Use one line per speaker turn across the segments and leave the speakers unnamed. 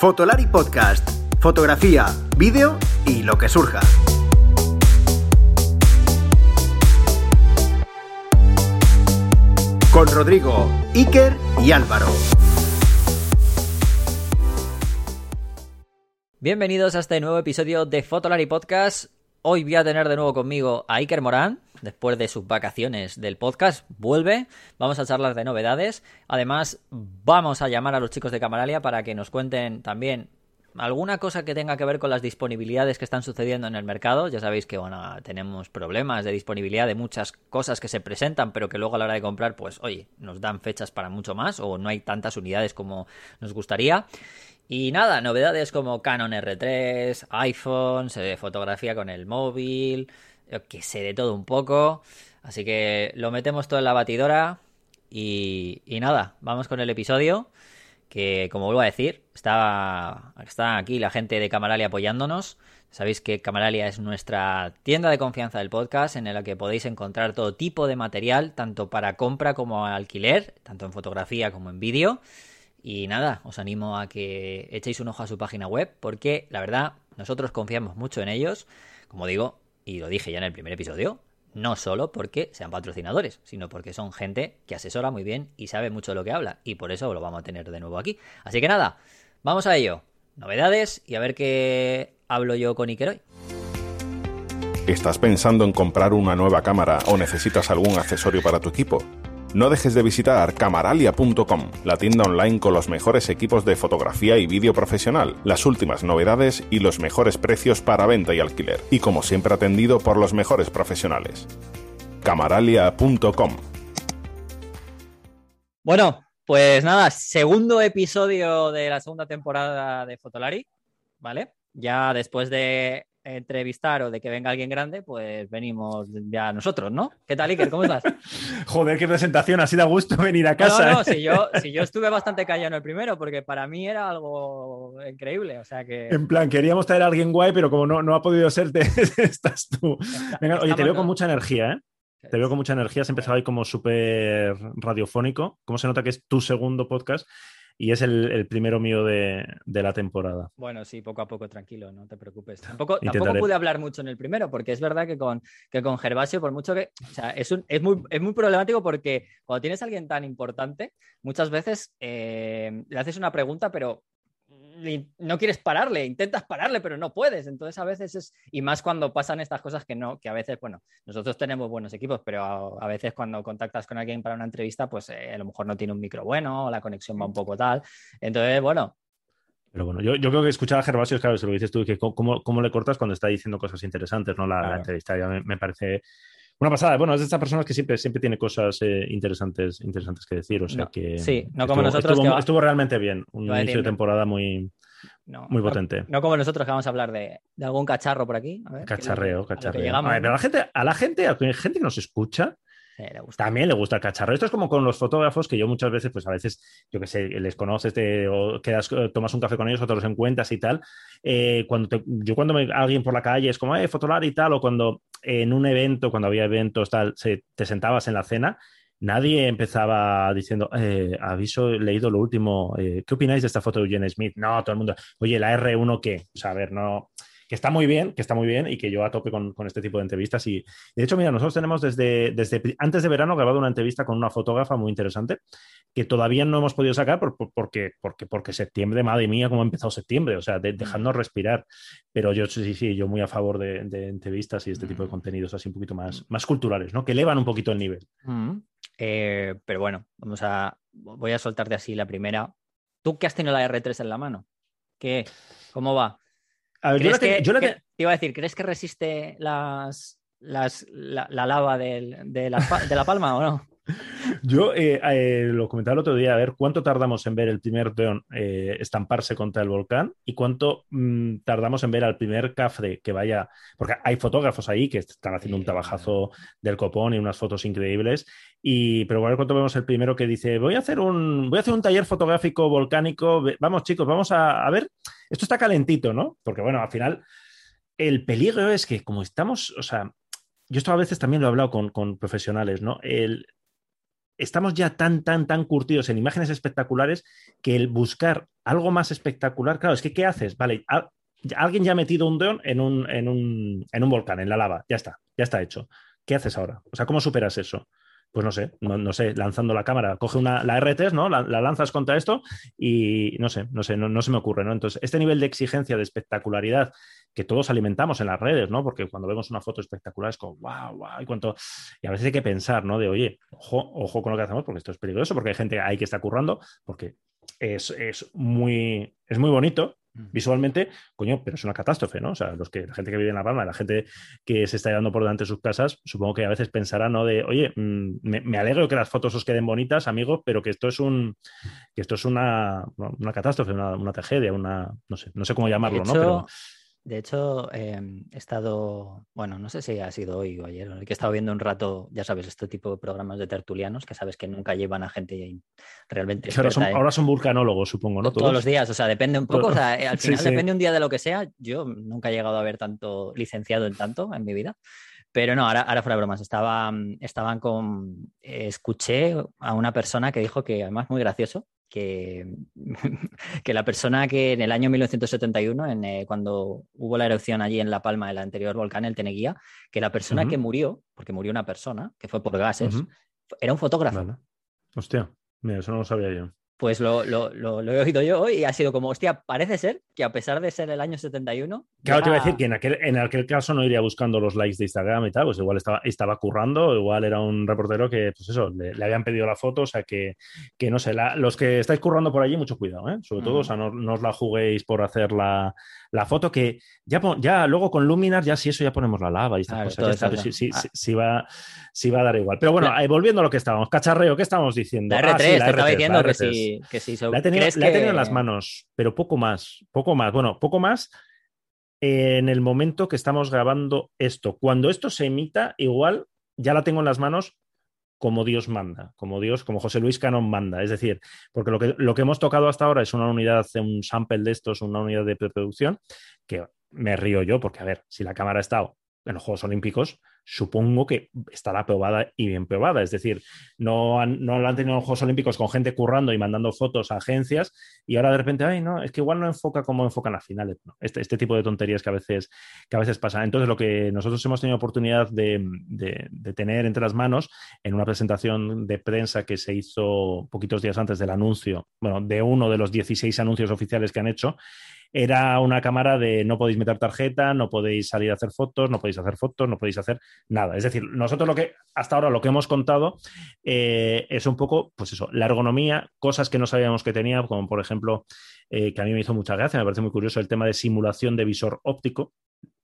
Fotolari Podcast. Fotografía, vídeo y lo que surja. Con Rodrigo, Iker y Álvaro.
Bienvenidos a este nuevo episodio de Fotolari Podcast. Hoy voy a tener de nuevo conmigo a Iker Morán, después de sus vacaciones del podcast, vuelve, vamos a charlar de novedades, además vamos a llamar a los chicos de Camaralia para que nos cuenten también alguna cosa que tenga que ver con las disponibilidades que están sucediendo en el mercado. Ya sabéis que bueno, tenemos problemas de disponibilidad de muchas cosas que se presentan, pero que luego a la hora de comprar, pues oye, nos dan fechas para mucho más o no hay tantas unidades como nos gustaría. Y nada, novedades como Canon R3, iPhone, fotografía con el móvil, que sé de todo un poco. Así que lo metemos todo en la batidora y, nada, vamos con el episodio. Que como vuelvo a decir, está, está aquí la gente de Camaralia apoyándonos. Sabéis que Camaralia es nuestra tienda de confianza del podcast en la que podéis encontrar todo tipo de material, tanto para compra como alquiler, tanto en fotografía como en vídeo. Y nada, os animo a que echéis un ojo a su página web porque la verdad nosotros confiamos mucho en ellos. Como digo, y lo dije ya en el primer episodio, no solo porque sean patrocinadores, sino porque son gente que asesora muy bien y sabe mucho lo que habla. Y por eso lo vamos a tener de nuevo aquí. Así que nada, vamos a ello. Novedades y a ver qué hablo yo con Iker hoy.
¿Estás pensando en comprar una nueva cámara o necesitas algún accesorio para tu equipo? No dejes de visitar camaralia.com, la tienda online con los mejores equipos de fotografía y vídeo profesional, las últimas novedades y los mejores precios para venta y alquiler. Y como siempre atendido por los mejores profesionales. camaralia.com.
Bueno, pues nada, segundo episodio de la segunda temporada de Fotolari, ¿vale? Ya después de entrevistar o de que venga alguien grande, pues venimos ya nosotros, ¿no? ¿Qué tal, Iker? ¿Cómo estás?
Joder, qué presentación, ha sido a gusto venir a casa.
No, no,
¿eh?
si, yo, si yo estuve bastante callado en el primero, porque para mí era algo increíble, o sea que...
En plan, queríamos traer a alguien guay, pero como no, no ha podido ser, te, estás tú. Venga, oye, te veo con mucha energía, ¿eh? Te veo con mucha energía, has empezado ahí como súper radiofónico. ¿Cómo se nota que es tu segundo podcast? Y es el, primero mío de, la temporada.
Bueno, sí, poco a poco, tranquilo, no te preocupes. Tampoco, tampoco pude hablar mucho en el primero, porque es verdad que con, que con Gervasio, por mucho que. O sea, es, un, es, muy, es muy problemático porque cuando tienes a alguien tan importante, muchas veces eh, le haces una pregunta, pero no quieres pararle, intentas pararle, pero no puedes. Entonces a veces es, y más cuando pasan estas cosas que no, que a veces, bueno, nosotros tenemos buenos equipos, pero a, veces cuando contactas con alguien para una entrevista, pues eh, a lo mejor no tiene un micro bueno, o la conexión va un poco tal. Entonces, bueno.
Pero bueno, yo, creo que escuchar a Gervasio, claro, se lo dices tú, que cómo, cómo, le cortas cuando está diciendo cosas interesantes, ¿no? La, entrevista ya me, parece una pasada. Bueno, es de estas personas que siempre, siempre tiene cosas eh, interesantes, interesantes que decir. O sea que.
Sí, no como nosotros.
Estuvo, realmente bien. Un inicio de temporada muy, muy potente.
No, como nosotros que vamos a hablar de, algún cacharro por aquí.
cacharreo, cacharreo. A, pero a la gente, a la gente, a la gente que nos escucha, también le gusta el cacharro. Esto es como con los fotógrafos que yo muchas veces, pues a veces, yo que sé, les conoces, te, o quedas, tomas un café con ellos o te los encuentras y tal. Eh, cuando yo cuando alguien por la calle es como, eh, fotolar y tal, o cuando en un evento, cuando había eventos, tal, se, te sentabas en la cena, nadie empezaba diciendo, eh, aviso, he leído lo último, eh, ¿qué opináis de esta foto de Eugene Smith? No, todo el mundo, oye, la R1 qué? O sea, a ver, no, que está muy bien, que está muy bien y que yo a tope con, este tipo de entrevistas. Y de hecho, mira, nosotros tenemos desde, desde antes de verano grabado una entrevista con una fotógrafa muy interesante que todavía no hemos podido sacar porque, porque, porque septiembre, madre mía, cómo ha empezado septiembre, o sea, de, dejando respirar. Pero yo sí, sí, yo muy a favor de, entrevistas y este tipo de mm. contenidos así un poquito más, más culturales, ¿no? Que elevan un poquito el nivel.
Mm. Eh, pero bueno, vamos a, voy a soltarte así la primera. ¿Tú qué has tenido la R3 en la mano? ¿Qué, ¿Cómo va? Te iba a decir, ¿crees que resiste las, las, la, lava de, la, de la palma o no?
Yo eh, eh, lo comentaba el otro día, a ver cuánto tardamos en ver el primer Deon eh, estamparse contra el volcán y cuánto mm, tardamos en ver al primer cafre que vaya, porque hay fotógrafos ahí que están haciendo un trabajazo del copón y unas fotos increíbles, y, pero a ver cuánto vemos el primero que dice, voy a hacer un, voy a hacer un taller fotográfico volcánico, vamos chicos, vamos a, a ver, esto está calentito, ¿no? Porque bueno, al final el peligro es que como estamos, o sea, yo esto a veces también lo he hablado con, con profesionales, ¿no? El, estamos ya tan, tan, tan curtidos en imágenes espectaculares que el buscar algo más espectacular, claro, es que ¿qué haces? Vale, alguien ya ha metido un dron en un, en un, en un volcán, en la lava, ya está, ya está hecho. ¿Qué haces ahora? O sea, ¿cómo superas eso? Pues no sé, no, sé, lanzando la cámara, coge una, la RT, ¿no? La, lanzas contra esto y no sé, no sé, no, se me ocurre, ¿no? Entonces, este nivel de exigencia, de espectacularidad que todos alimentamos en las redes, ¿no? Porque cuando vemos una foto espectacular es como, wow, wow, y cuánto... Y a veces hay que pensar, ¿no? De, oye, ojo, ojo con lo que hacemos porque esto es peligroso, porque hay gente ahí que está currando, porque es, es muy, es muy bonito, visualmente, coño, pero es una catástrofe, ¿no? O sea, los que, la gente que vive en La Palma, la gente que se está llevando por delante de sus casas, supongo que a veces pensará, ¿no? De, oye, mm, me, alegro que las fotos os queden bonitas, amigos, pero que esto es un, que esto es una, una catástrofe, una, una, tragedia, una, no sé, no sé cómo llamarlo, ¿no? Pero
de hecho, em, he estado, bueno, no sé si ha sido hoy o ayer, que he estado viendo un rato, ya sabes, este tipo de programas de tertulianos, que sabes que nunca llevan a gente realmente.
Ahora son, ahora son, vulcanólogos, supongo, ¿no?
Todos. los días, o sea, depende un poco, o sea, al final depende un día de lo que sea. Yo nunca he llegado a ver tanto licenciado en tanto en mi vida. Pero no, ahora, ahora fuera de bromas, estaba, estaban con. escuché a una persona que dijo que, además, muy gracioso, que, que la persona que en el año 1971, en, eh, cuando hubo la erupción allí en La Palma del anterior volcán, el Teneguía, que la persona que murió, porque murió una persona, que fue por gases, era un fotógrafo.
Hostia, mira, eso no lo sabía yo
pues lo, he oído yo hoy y ha sido como, hostia, parece ser que a pesar de ser el año 71...
Claro, te iba a decir que en aquel, en aquel caso no iría buscando los likes de Instagram y tal, pues igual estaba, estaba currando, igual era un reportero que, pues eso, le, habían pedido la foto, o sea que, que no sé, los que estáis currando por allí, mucho cuidado, ¿eh? Sobre todo, o sea, no, os la juguéis por hacer la, foto, que ya, ya luego con Luminar, ya si eso ya ponemos la lava y estas cosas, sí, va, sí va a dar igual. Pero bueno, eh, volviendo a lo que estábamos, cacharreo, ¿qué estábamos diciendo?
La R3, ah, te estaba diciendo que sí
la he tenido, en las manos, pero poco más, poco más. Bueno, poco más en el momento que estamos grabando esto. Cuando esto se emita, igual ya la tengo en las manos como Dios manda, como Dios, como José Luis Canón manda. Es decir, porque lo que, lo que hemos tocado hasta ahora es una unidad, un sample de estos, una unidad de preproducción, que me río yo, porque a ver, si la cámara ha estado en los Juegos Olímpicos, supongo que estará probada y bien probada. Es decir, no han, no han tenido los Juegos Olímpicos con gente currando y mandando fotos a agencias y ahora de repente, ay, no, es que igual no enfoca como enfocan las finales. este, este, tipo de tonterías que a, veces, que a veces pasan. Entonces, lo que nosotros hemos tenido oportunidad de, de, tener entre las manos en una presentación de prensa que se hizo poquitos días antes del anuncio, bueno, de uno de los 16 anuncios oficiales que han hecho, era una cámara de no podéis meter tarjeta, no podéis salir a hacer fotos, no podéis hacer fotos, no podéis hacer nada. Es decir, nosotros lo que hasta ahora lo que hemos contado eh, es un poco, pues eso, la ergonomía, cosas que no sabíamos que tenía, como por ejemplo, eh, que a mí me hizo mucha gracia, me parece muy curioso el tema de simulación de visor óptico.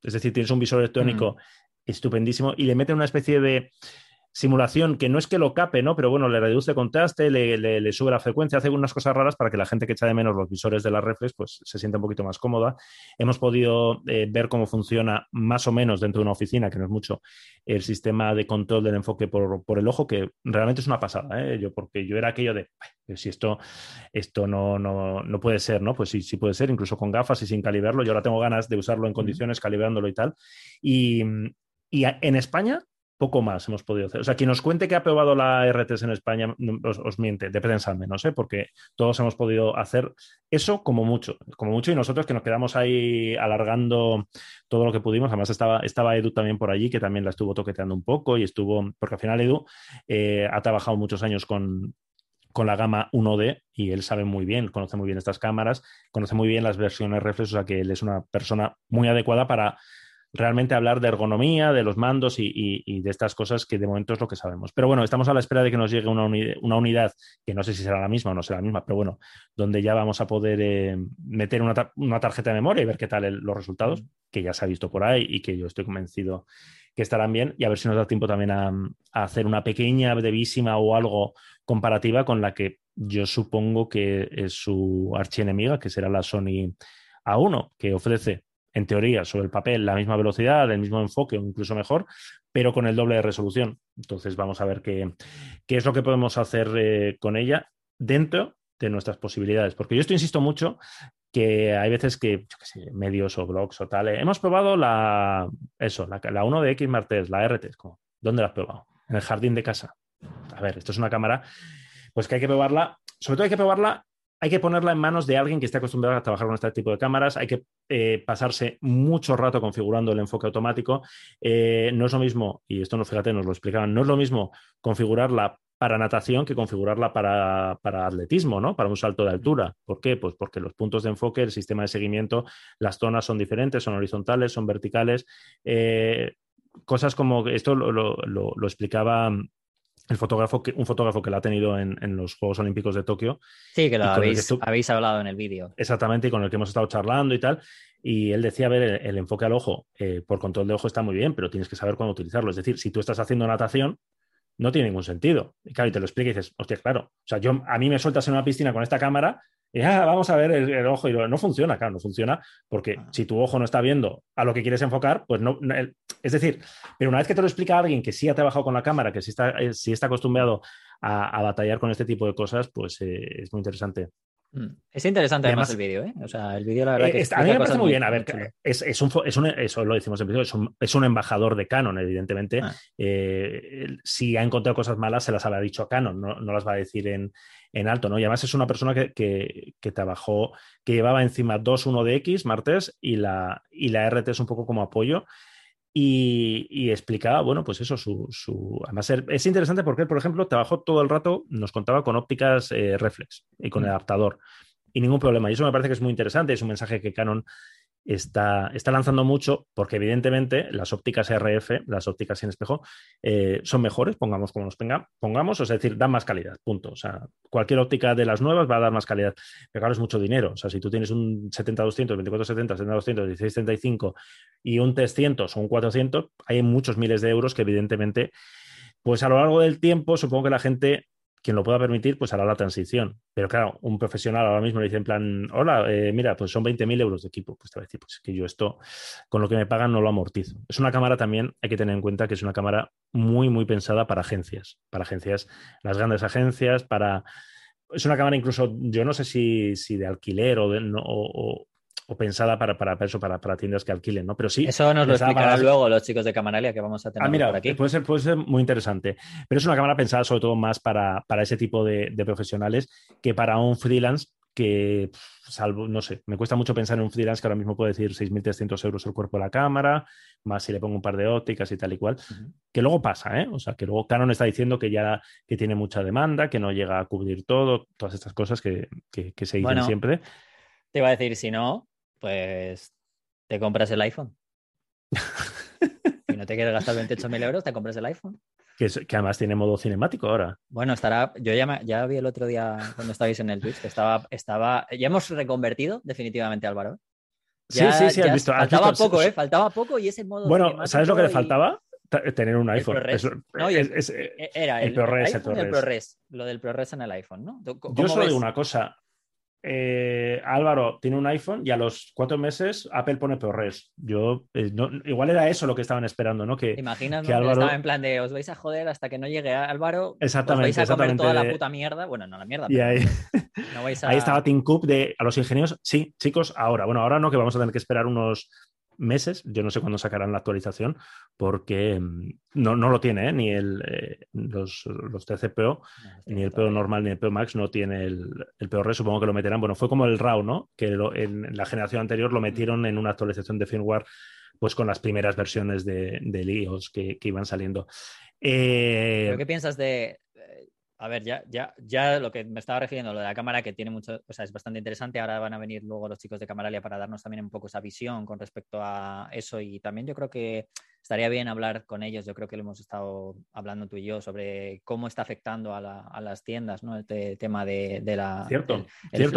Es decir, tienes un visor electrónico mm. estupendísimo y le meten una especie de simulación que no es que lo cape, ¿no? Pero bueno, le reduce contraste, le, le, sube la frecuencia, hace unas cosas raras para que la gente que echa de menos los visores de la reflex pues se sienta un poquito más cómoda. Hemos podido eh, ver cómo funciona más o menos dentro de una oficina, que no es mucho, el sistema de control del enfoque por, el ojo, que realmente es una pasada, ¿eh? Yo, porque yo era aquello de, si esto, esto no, no, no, puede ser, ¿no? Pues sí, sí puede ser, incluso con gafas y sin calibrarlo. Yo ahora tengo ganas de usarlo en condiciones, calibrándolo y tal. Y, y en España poco más hemos podido hacer. O sea, quien nos cuente que ha probado la R3 en España os, miente, de prensa al menos, porque todos hemos podido hacer eso como mucho, como mucho, y nosotros que nos quedamos ahí alargando todo lo que pudimos. Además, estaba, estaba Edu también por allí, que también la estuvo toqueteando un poco y estuvo, porque al final Edu eh, ha trabajado muchos años con, con la gama 1D y él sabe muy bien, conoce muy bien estas cámaras, conoce muy bien las versiones reflex, o sea que él es una persona muy adecuada para realmente hablar de ergonomía, de los mandos y, de estas cosas que de momento es lo que sabemos. Pero bueno, estamos a la espera de que nos llegue una, unidad, que no sé si será la misma o no será la misma, pero bueno, donde ya vamos a poder eh, meter una, tarjeta de memoria y ver qué tal los resultados, que ya se ha visto por ahí y que yo estoy convencido que estarán bien y a ver si nos da tiempo también a, hacer una pequeña, brevísima o algo comparativa con la que yo supongo que es su archienemiga, que será la Sony A1, que ofrece en teoría, sobre el papel, la misma velocidad, el mismo enfoque o incluso mejor, pero con el doble de resolución. Entonces vamos a ver qué, qué es lo que podemos hacer eh, con ella dentro de nuestras posibilidades. Porque yo esto insisto mucho que hay veces que, yo qué sé, medios o blogs o tal, eh, hemos probado la, eso, la, la 1 de X Martes, la RT, como, ¿dónde la has probado? En el jardín de casa. a ver, esto es una cámara, pues que hay que probarla, sobre todo hay que probarla hay que ponerla en manos de alguien que esté acostumbrado a trabajar con este tipo de cámaras, hay que eh, pasarse mucho rato configurando el enfoque automático. Eh, no es lo mismo, y esto no, fíjate, nos lo explicaban, no es lo mismo configurarla para natación que configurarla para, atletismo, ¿no? Para un salto de altura. ¿Por qué? Pues porque los puntos de enfoque, el sistema de seguimiento, las zonas son diferentes, son horizontales, son verticales. Eh, cosas como esto lo explicaba el fotógrafo que, un fotógrafo que la ha tenido en, los Juegos Olímpicos de Tokio.
Sí, que lo habéis, habéis, hablado en el vídeo.
Exactamente, y con el que hemos estado charlando y tal. Y él decía, a ver, el, enfoque al ojo eh, por control de ojo está muy bien, pero tienes que saber cuándo utilizarlo. Es decir, si tú estás haciendo natación, no tiene ningún sentido. Y claro, y te lo explica y dices, hostia, claro. O sea, yo, a mí me sueltas en una piscina con esta cámara y ah, vamos a ver el, ojo y no funciona, claro, no funciona porque ah. si tu ojo no está viendo a lo que quieres enfocar, pues no, es decir, pero una vez que te lo explica alguien que sí ha trabajado con la cámara, que sí está, eh, está acostumbrado a, batallar con este tipo de cosas, pues eh, es muy interesante.
Mm. Es interesante además, el vídeo, ¿eh? O sea, el vídeo la verdad
que... a mí me parece muy bien. A ver, es, un, eso lo decimos en principio, es un, embajador de Canon, evidentemente. Ah. si ha encontrado cosas malas, se las habrá dicho a Canon, no, no las va a decir en, en alto, ¿no? Y además es una persona que, trabajó, que llevaba encima 2.1 de X, Martes, y la, y la RT es un poco como apoyo. Y, explicaba, bueno, pues eso, su, Además, es interesante porque él, por ejemplo, trabajó todo el rato, nos contaba con ópticas eh, reflex y con el mm. adaptador. Y ningún problema. Y eso me parece que es muy interesante. Es un mensaje que Canon está, está lanzando mucho porque evidentemente las ópticas RF, las ópticas sin espejo, eh, son mejores, pongamos como nos pongamos, es decir, dan más calidad, punto. O sea, cualquier óptica de las nuevas va a dar más calidad. Pero claro, es mucho dinero. O sea, si tú tienes un 70-200, 24-70, 70-200, 16-35 y un 300 o un 400, hay muchos miles de euros que evidentemente, pues a lo largo del tiempo, supongo que la gente quien lo pueda permitir, pues hará la transición. Pero claro, un profesional ahora mismo le dice en plan, hola, eh, mira, pues son 20.000 euros de equipo. Pues te va a decir, pues que yo esto, con lo que me pagan, no lo amortizo. Es una cámara también, hay que tener en cuenta que es una cámara muy, muy pensada para agencias, para agencias, las grandes agencias, para... Es una cámara incluso, yo no sé si, si de alquiler o, de, o, o pensada para, para eso, para, para, tiendas que alquilen, ¿no? Pero sí.
Eso nos lo explicarán luego los chicos de Camaralia que vamos a tener
ah, mira, por aquí. Puede ser, puede ser muy interesante. Pero es una cámara pensada sobre todo más para, para ese tipo de, profesionales que para un freelance que, salvo, no sé, me cuesta mucho pensar en un freelance que ahora mismo puede decir 6.300 euros el cuerpo de la cámara, más si le pongo un par de ópticas y tal y cual, que luego pasa, ¿eh? O sea, que luego Canon está diciendo que ya que tiene mucha demanda, que no llega a cubrir todo, todas estas cosas que, que, se dicen siempre.
Te iba a decir, si no, pues te compras el iPhone. si no te quieres gastar 28.000 euros, te compras el iPhone.
Que, además tiene modo cinemático ahora.
Bueno, estará. Yo ya, ya vi el otro día cuando estabais en el Twitch que estaba, estaba. Ya hemos reconvertido definitivamente Álvaro.
sí, sí, sí, has visto.
faltaba poco, ¿eh? Faltaba poco y ese modo.
Bueno, ¿sabes lo que le faltaba? Tener un iPhone.
no, es, era el, ProRes, el, ProRes. Lo del ProRes en el iPhone, ¿no?
Yo solo digo una cosa. Eh, Álvaro tiene un iPhone y a los cuatro meses Apple pone ProRes. Yo, eh, igual era eso lo que estaban esperando, ¿no? Que,
Imaginas, que Álvaro... estaba en plan de os vais a joder hasta que no llegue Álvaro.
Exactamente.
Os vais a comer toda la puta mierda. Bueno, no la mierda.
Y ahí, ahí estaba Tim Cook de a los ingenieros. Sí, chicos, ahora. Bueno, ahora no, que vamos a tener que esperar unos meses. Yo no sé cuándo sacarán la actualización porque mm, no, no lo tiene, ¿eh? ni el, eh, los, los TCPO, ni el PO normal, ni el PO Max no tiene el, el PO supongo que lo meterán. Bueno, fue como el RAW, ¿no? Que en la generación anterior lo metieron en una actualización de firmware pues con las primeras versiones de, de iOS que, iban saliendo.
Eh... ¿Qué piensas de, a ver, ya, ya, ya lo que me estaba refiriendo, lo de la cámara, que tiene mucho, o sea, es bastante interesante. Ahora van a venir luego los chicos de Camaralia para darnos también un poco esa visión con respecto a eso. Y también yo creo que estaría bien hablar con ellos. Yo creo que lo hemos estado hablando tú y yo sobre cómo está afectando a, las tiendas, ¿no? Este tema de, la,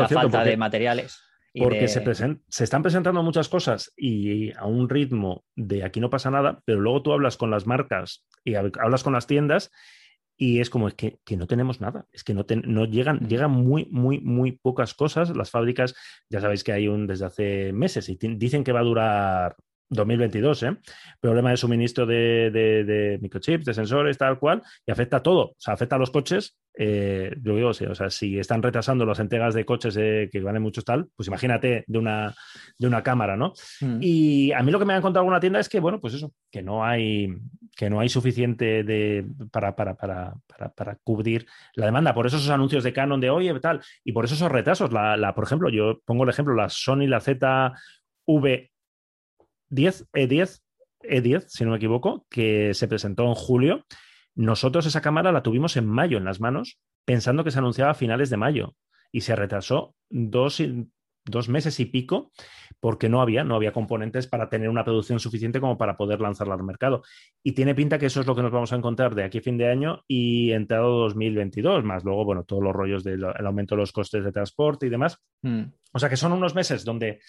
falta de materiales.
Porque Se, se, están presentando muchas cosas y a un ritmo de aquí no pasa nada, pero luego tú hablas con las marcas y hablas con las tiendas y es como es que, no tenemos nada, es que no, no llegan, llegan muy, muy, muy pocas cosas. Las fábricas, ya sabéis que hay un desde hace meses y dicen que va a durar 2022, ¿eh? Problema de suministro de, microchips, de sensores, tal cual, y afecta a todo. O sea, afecta a los coches. Eh, yo digo, o sea, si están retrasando las entregas de coches que valen mucho tal, pues imagínate de una, de una cámara, ¿no? Mm. Y a mí lo que me han contado alguna tienda es que, bueno, pues eso, que no hay, que no hay suficiente de, para, para, para, para, cubrir la demanda. Por eso esos anuncios de Canon de oye, tal, y por eso esos retrasos. La, la, por ejemplo, yo pongo el ejemplo, la Sony, la ZV10, E10, E10, si no me equivoco, que se presentó en julio. Nosotros esa cámara la tuvimos en mayo en las manos, pensando que se anunciaba a finales de mayo y se retrasó dos, dos meses y pico porque no había, no había componentes para tener una producción suficiente como para poder lanzarla al mercado. Y tiene pinta que eso es lo que nos vamos a encontrar de aquí a fin de año y entrado 2022, más luego, bueno, todos los rollos del aumento de los costes de transporte y demás. Mm. O sea que son unos meses donde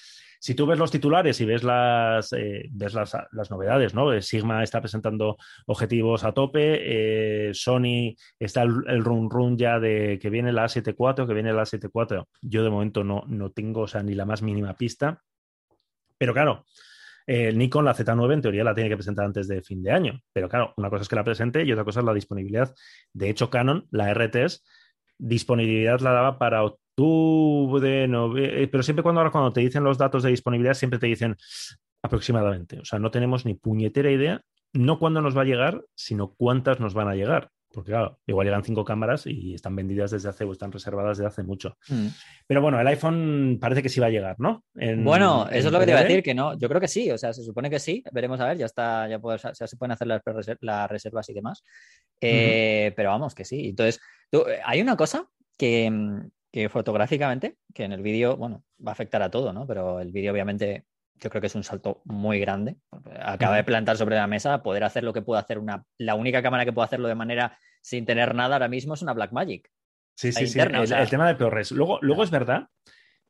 si tú ves los titulares y ves las, eh, ves las, novedades, ¿no? Eh, Sigma está presentando objetivos a tope, eh, Sony está el, run run ya de que viene la A74, que viene la A74. Yo de momento no, no tengo sea, ni la más mínima pista. Pero claro, el Nikon, la Z9, en teoría la tiene que presentar antes de fin de año. Pero claro, una cosa es que la presente y otra cosa es la disponibilidad. De hecho, Canon, la RTS, disponibilidad la daba para octubre, noviembre, eh, pero siempre cuando ahora cuando te dicen los datos de disponibilidad, siempre te dicen aproximadamente. O sea, no tenemos ni puñetera idea, no cuándo nos va a llegar, sino cuántas nos van a llegar. Porque claro, igual llegan cinco cámaras y están vendidas desde hace o están reservadas desde hace mucho. Mm. Pero bueno, el iPhone parece que sí va a llegar, ¿no?
bueno, eso es lo que te iba a decir, que no, yo creo que sí, o sea, se supone que sí, veremos a ver, ya está, ya, se pueden hacer las, reservas y demás. Eh, pero vamos, que sí. Entonces, hay una cosa que, que fotográficamente, que en el vídeo, bueno, va a afectar a todo, ¿no? Pero el vídeo obviamente yo creo que es un salto muy grande. Acaba de plantar sobre la mesa poder hacer lo que puede hacer una. La única cámara que puede hacerlo de manera sin tener nada ahora mismo es una Blackmagic.
Sí, sí, sí. El, tema de ProRes. Luego, luego es verdad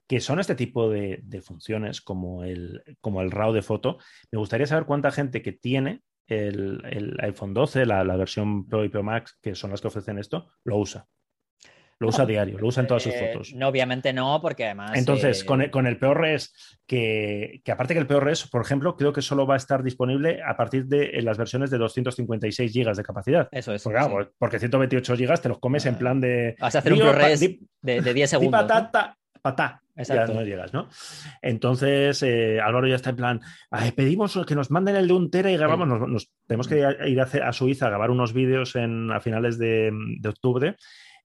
que son este tipo de, funciones como el, como el RAW de foto. Me gustaría saber cuánta gente que tiene el, iPhone 12, la, la, versión Pro y Pro Max, que son las que ofrecen esto, lo usa. Lo usa a diario, lo usa en todas sus eh, fotos.
No, obviamente no, porque además.
Entonces, con, el, con el ProRes, que, que aparte que el ProRes, por ejemplo, creo que solo va a estar disponible a partir de las versiones de 256 GB de capacidad.
Eso es.
Porque, 128 GB te los comes en plan de.
Vas a hacer un ProRes de, 10 segundos.
patata, patá. Ya no llegas, ¿no? Entonces, eh, Álvaro ya está en plan, pedimos que nos manden el de un tera y grabamos, nos, tenemos que ir a, Suiza a grabar unos vídeos en, a finales de, de octubre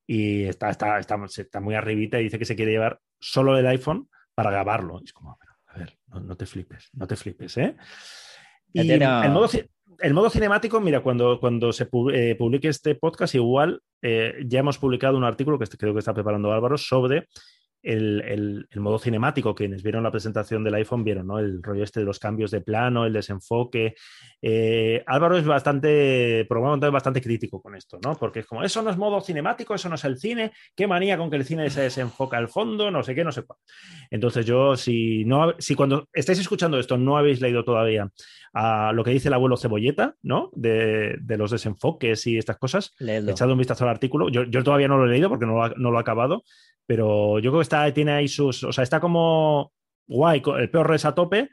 y está, está, está, está, muy arribita y dice que se quiere llevar solo el iPhone para grabarlo. es como, a ver, no, te flipes, no te flipes, ¿eh? Y el, modo, el modo cinemático, mira, cuando, cuando se eh, publique este podcast, igual eh, ya hemos publicado un artículo que creo que está preparando Álvaro sobre el, modo cinemático, quienes vieron la presentación del iPhone vieron, ¿no? El rollo este de los cambios de plano, el desenfoque. Eh, Álvaro es bastante, probablemente bastante crítico con esto, ¿no? Porque es como, eso no es modo cinemático, eso no es el cine, qué manía con que el cine se desenfoca al fondo, no sé qué, no sé cuál. Entonces yo, si, no, si cuando estáis escuchando esto no habéis leído todavía a lo que dice el abuelo Cebolleta, ¿no? De, los desenfoques y estas cosas, echad un vistazo al artículo. Yo, yo, todavía no lo he leído porque no no lo he acabado, pero yo creo que está, tiene ahí sus. O sea, está como guay, el peor res a tope,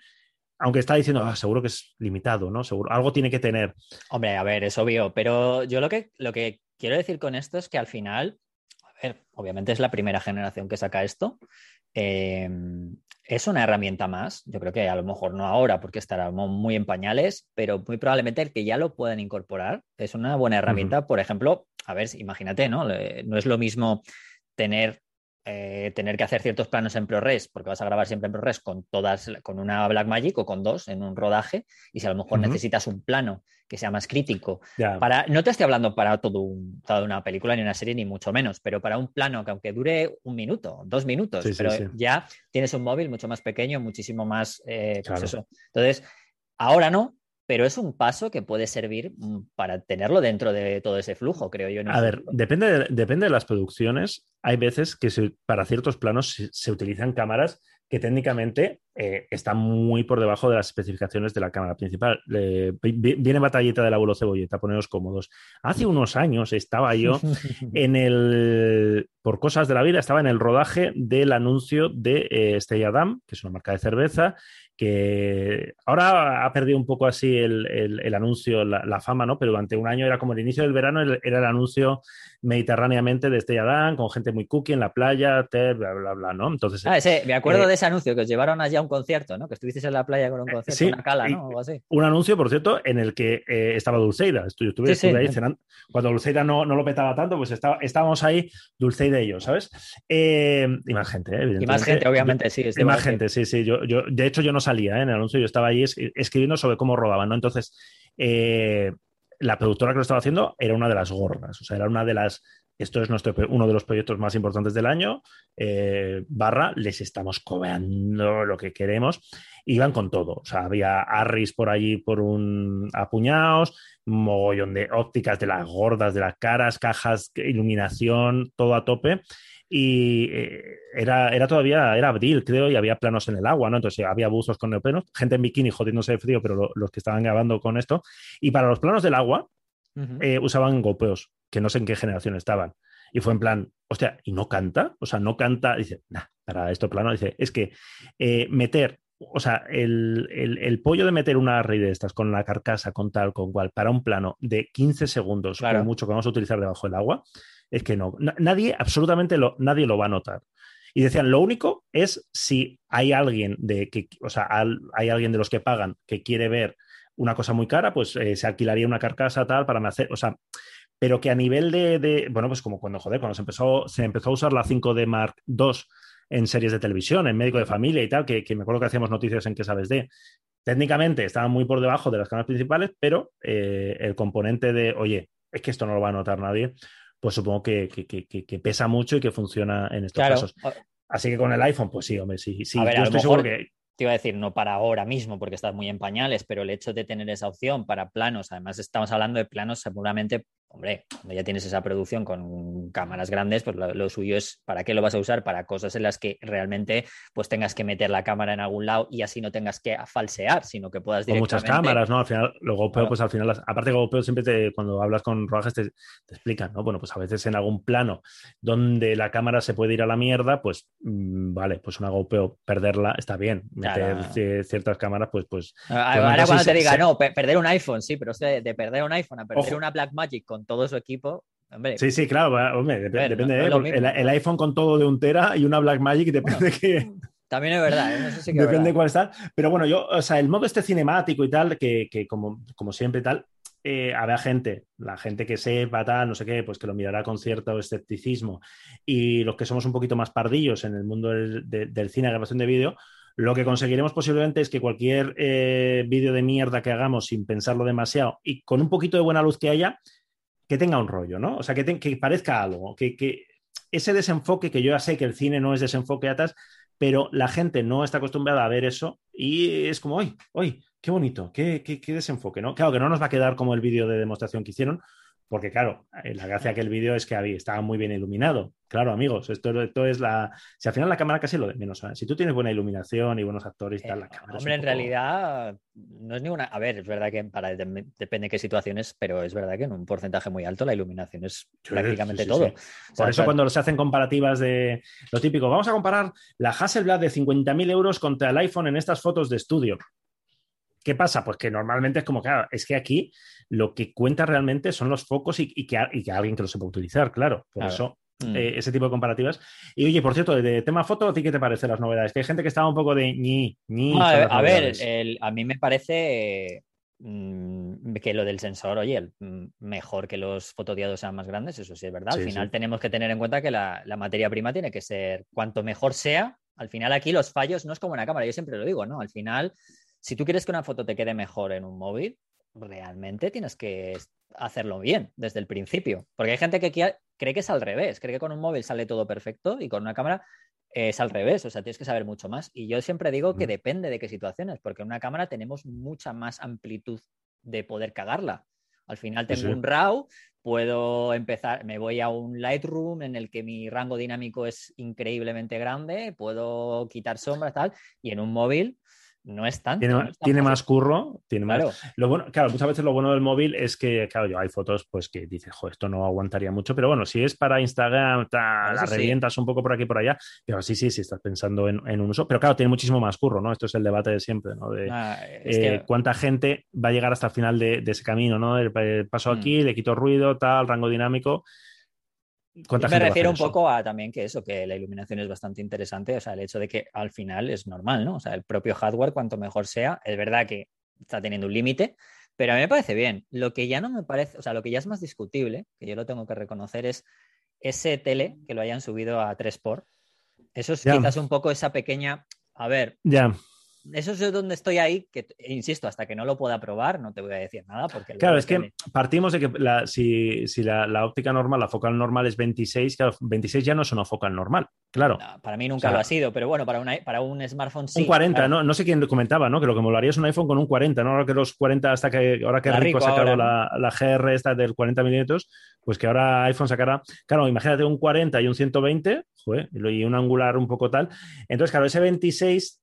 aunque está diciendo, ah, seguro que es limitado, ¿no? Seguro, algo tiene que tener.
Hombre, a ver, es obvio, pero yo lo que, lo que quiero decir con esto es que al final, a ver, obviamente es la primera generación que saca esto. Em, es una herramienta más. Yo creo que a lo mejor no ahora porque estará muy en pañales, pero muy probablemente el que ya lo puedan incorporar es una buena herramienta. Por ejemplo, a ver, imagínate, ¿no? No es lo mismo tener eh, tener que hacer ciertos planos en ProRes, porque vas a grabar siempre en ProRes con todas, con una Blackmagic o con dos en un rodaje, y si a lo mejor necesitas un plano que sea más crítico, para, no te estoy hablando para todo toda una película ni una serie, ni mucho menos, pero para un plano que aunque dure un minuto, dos minutos, pero ya tienes un móvil mucho más pequeño, muchísimo más, eh, pues Entonces, ahora no, pero es un paso que puede servir mm, para tenerlo dentro de todo ese flujo, creo yo.
a ver, depende de, depende de las producciones. Hay veces que para ciertos planos se, utilizan cámaras que técnicamente eh, están muy por debajo de las especificaciones de la cámara principal. viene batallita del abuelo cebolleta, poneros cómodos. Hace unos años estaba yo en el, por cosas de la vida, estaba en el rodaje del anuncio de eh, Stella Dam, que es una marca de cerveza, que ahora ha perdido un poco así el, anuncio, la, fama, ¿no? Pero durante un año era como el inicio del verano, era el anuncio mediterráneamente de Estella Dan, con gente muy cookie en la playa, bla, bla, bla, ¿no?
Entonces, ah, me acuerdo eh, de ese anuncio, que os llevaron allá a un concierto, ¿no? Que estuvisteis en la playa con un eh, concierto, una cala, ¿no? Algo así.
Un anuncio, por cierto, en el que eh, estaba Dulceida. Yo estuve, ahí cenando. Cuando Dulceida no, no, lo petaba tanto, pues estaba, estábamos ahí, Dulceida y yo, ¿sabes? y más gente,
evidentemente. Y más gente, obviamente, sí.
Y más gente, sí, sí. Yo, yo, de hecho, yo no salía en el anuncio, yo estaba ahí escribiendo sobre cómo rodaban, ¿no? Entonces, la productora que lo estaba haciendo era una de las gordas, o sea, era una de las esto es nuestro, uno de los proyectos más importantes del año, eh, barra, les estamos cobrando lo que queremos. Iban con todo, o sea, había Arris por allí por un apuñados, mogollón de ópticas de las gordas, de las caras, cajas, iluminación, todo a tope. Y eh, era, era todavía, era abril, creo, y había planos en el agua, ¿no? Entonces había buzos con neopreno, gente en bikini jodiéndose de frío, pero los que estaban grabando con esto. Y para los planos del agua, eh, usaban golpeos que no sé en qué generación estaban. Y fue en plan, hostia, ¿y no canta? O sea, no canta. Dice, nah, para esto plano, dice, es que eh, meter, o sea, el, pollo de meter una red de estas con la carcasa, con tal, con cual, para un plano de 15 segundos, claro. mucho que vamos a utilizar debajo del agua, es que no, nadie, absolutamente lo, nadie lo va a notar. Y decían, lo único es si hay alguien de que, o sea, hay alguien de los que pagan que quiere ver una cosa muy cara, pues eh, se alquilaría una carcasa tal para hacer, o sea, pero que a nivel de, bueno, pues como cuando, joder, cuando se empezó, se empezó a usar la 5D Mark II en series de televisión, en médico de familia y tal, que, me acuerdo que hacíamos noticias en que sabes de. Técnicamente estaban muy por debajo de las cámaras principales, pero eh, el componente de, oye, es que esto no lo va a notar nadie, pues supongo que, pesa mucho y que funciona en estos casos. Así que con el iPhone, pues sí, hombre, sí, sí.
yo estoy seguro que te iba a decir, no para ahora mismo porque estás muy en pañales, pero el hecho de tener esa opción para planos, además estamos hablando de planos seguramente hombre, cuando ya tienes esa producción con cámaras grandes, pues lo, suyo es para qué lo vas a usar, para cosas en las que realmente pues tengas que meter la cámara en algún lado y así no tengas que falsear, sino que puedas
directamente... muchas cámaras, ¿no? Al final, luego pues al final, aparte que GoPro siempre te, cuando hablas con rodajes te, explican, ¿no? Bueno, pues a veces en algún plano donde la cámara se puede ir a la mierda, pues mm, vale, pues una GoPro perderla está bien, meter ciertas cámaras, pues... pues,
Ahora pues cuando te diga, no, perder un iPhone, sí, pero de perder un iPhone a perder una Blackmagic con todo su equipo.
sí, sí, claro, hombre, depende. ¿eh? el, iPhone con todo de un tera y una Blackmagic depende que.
También es verdad, ¿eh?
depende cuál está. Pero bueno, yo, o sea, el modo este cinemático y tal, que, como, como siempre tal, eh, habrá gente, la gente que sepa tal, no sé qué, pues que lo mirará con cierto escepticismo. Y los que somos un poquito más pardillos en el mundo del, del cine, grabación de vídeo, lo que conseguiremos posiblemente es que cualquier eh, vídeo de mierda que hagamos sin pensarlo demasiado y con un poquito de buena luz que haya, que tenga un rollo, ¿no? O sea, que, que parezca algo, que, ese desenfoque, que yo ya sé que el cine no es desenfoque atrás, pero la gente no está acostumbrada a ver eso y es como, ¡ay, ay! ¡Qué bonito! Qué, qué, qué desenfoque! ¿no? Claro que no nos va a quedar como el vídeo de demostración que hicieron, porque claro, eh, la gracia de aquel vídeo es que había, estaba muy bien iluminado. Claro, amigos, esto, esto, es la... Si al final la cámara casi lo de menos, Si tú tienes buena iluminación y buenos actores y tal, la cámara...
Hombre, en realidad no es ninguna... A ver, es verdad que para depende de qué situaciones, pero es verdad que en un porcentaje muy alto la iluminación es prácticamente todo.
Por eso cuando se hacen comparativas de lo típico, vamos a comparar la Hasselblad de 50.000 euros contra el iPhone en estas fotos de estudio. ¿Qué pasa? Pues que normalmente es como, claro, es que aquí lo que cuenta realmente son los focos y, que, alguien que lo sepa utilizar, claro. Por eso mm. eh, ese tipo de comparativas. Y oye, por cierto, de, tema foto, ¿a ti qué te parecen las novedades? Que hay gente que está un poco de ni, ni.
a, ver, a mí me parece mm, que lo del sensor, oye, mm, mejor que los fotodiados sean más grandes, eso sí es verdad. al final tenemos que tener en cuenta que la, la, materia prima tiene que ser cuanto mejor sea. Al final aquí los fallos no es como una cámara, yo siempre lo digo, ¿no? Al final si tú quieres que una foto te quede mejor en un móvil, realmente tienes que hacerlo bien desde el principio. Porque hay gente que cree que es al revés, cree que con un móvil sale todo perfecto y con una cámara es al revés, o sea, tienes que saber mucho más. Y yo siempre digo que depende de qué situaciones, porque en una cámara tenemos mucha más amplitud de poder cagarla. Al final tengo un RAW, puedo empezar, me voy a un Lightroom en el que mi rango dinámico es increíblemente grande, puedo quitar sombras, tal, y en un móvil no es tanto.
Tiene, más curro, tiene claro. más. Lo bueno, claro, muchas veces lo bueno del móvil es que, claro, yo hay fotos pues que dices, jo, esto no aguantaría mucho, pero bueno, si es para Instagram, ta, la revientas un poco por aquí y por allá, pero sí, sí, sí estás pensando en, un uso. Pero claro, tiene muchísimo más curro, ¿no? Esto es el debate de siempre, ¿no? De ah, eh, cuánta gente va a llegar hasta el final de, ese camino, ¿no? El, paso mm. aquí, le quito ruido, tal, rango dinámico
me refiero un poco a también que eso, que la iluminación es bastante interesante, o sea, el hecho de que al final es normal, ¿no? O sea, el propio hardware, cuanto mejor sea, es verdad que está teniendo un límite, pero a mí me parece bien. Lo que ya no me parece, o sea, lo que ya es más discutible, que yo lo tengo que reconocer, es ese tele que lo hayan subido a 3x. Eso es quizás un poco esa pequeña, a ver,
ya
eso es donde estoy ahí, que insisto, hasta que no lo pueda probar, no te voy a decir nada. Porque
claro, es que partimos de que si, la, óptica normal, la focal normal es 26, claro, 26 ya no es una focal normal, claro.
para mí nunca lo ha sido, pero bueno, para, una, para un smartphone sí.
Un 40, ¿no? no sé quién comentaba, ¿no? Que lo que molaría es un iPhone con un 40, ¿no? Ahora que los 40, hasta que ahora que Rico, ha sacado la, la, GR esta del 40 milímetros, pues que ahora iPhone sacará, claro, imagínate un 40 y un 120, joder, y un angular un poco tal. Entonces, claro, ese 26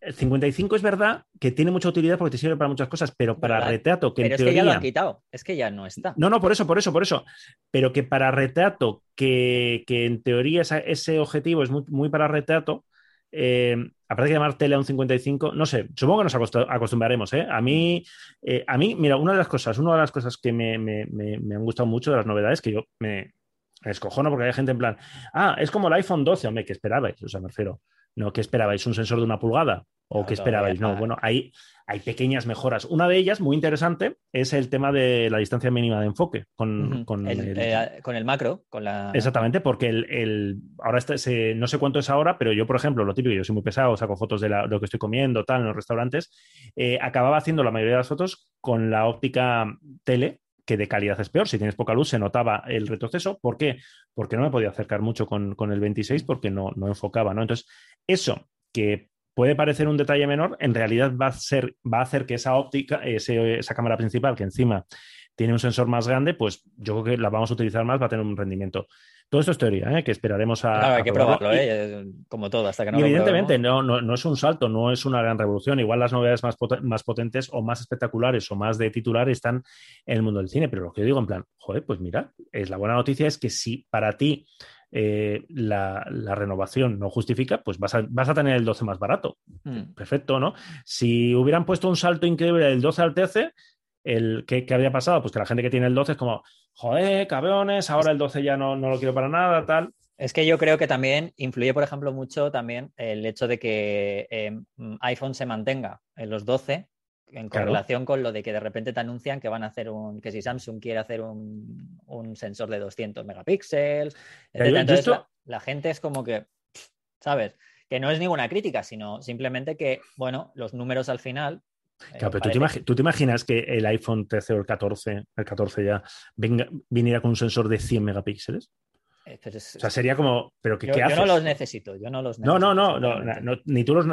el 55 es verdad que tiene mucha utilidad porque te sirve para muchas cosas, pero para retrato, que
pero es que ya lo han quitado, es que ya no está.
No, no, por eso, por eso, por eso. Pero que para retrato, que, en teoría ese objetivo es muy, para retrato, eh, aparte de llamar tele a un 55, no sé, supongo que nos acostumbraremos. ¿eh? A, mí, eh, a mí, mira, una de las cosas, una de las cosas que me, han gustado mucho de las novedades, que yo me, escojono porque hay gente en plan, ah, es como el iPhone 12, hombre, que esperabais, o sea, me refiero. No, ¿qué esperabais? ¿Un sensor de una pulgada? ¿O qué esperabais? No, bueno, hay, hay pequeñas mejoras. Una de ellas, muy interesante, es el tema de la distancia mínima de enfoque con,
el, eh, con el, macro. Con la...
Exactamente, porque el, ahora este, no sé cuánto es ahora, pero yo, por ejemplo, lo típico, yo soy muy pesado, saco fotos de, lo que estoy comiendo, tal, en los restaurantes, eh, acababa haciendo la mayoría de las fotos con la óptica tele, que de calidad es peor. Si tienes poca luz, se notaba el retroceso. ¿Por qué? Porque no me podía acercar mucho con, el 26 porque no, no enfocaba, ¿no? Entonces, eso que puede parecer un detalle menor, en realidad va a, ser, va a hacer que esa óptica, esa cámara principal, que encima tiene un sensor más grande, pues yo creo que la vamos a utilizar más, va a tener un rendimiento. Todo esto es teoría, ¿eh? que esperaremos a.
Claro, hay que probarlo, ¿eh? como todo, hasta que no.
evidentemente, no, no, es un salto, no es una gran revolución. Igual las novedades más, más potentes o más espectaculares o más de titular están en el mundo del cine, pero lo que yo digo en plan, joder, pues mira, es, la buena noticia es que si para ti eh, la, renovación no justifica, pues vas a, vas a tener el 12 más barato. Mm. Perfecto, ¿no? Si hubieran puesto un salto increíble del 12 al 13, el, ¿qué, habría pasado? Pues que la gente que tiene el 12 es como, joder, cabrones, ahora el 12 ya no, no lo quiero para nada, tal.
Es que yo creo que también influye, por ejemplo, mucho también el hecho de que eh, iPhone se mantenga en los 12 en correlación con lo de que de repente te anuncian que van a hacer un, que si Samsung quiere hacer un, sensor de 200 megapíxeles, Entonces, la, gente es como que, ¿sabes? Que no es ninguna crítica, sino simplemente que, bueno, los números al final.
Eh, claro, pero ¿tú te, imaginas que el iPhone 13 o el 14, el 14 ya, venga, viniera con un sensor de 100 megapíxeles? Eh, o sea, sería como, pero ¿qué, haces?
Yo no los necesito, yo no los necesito.
No, no, no, no, ni tú los,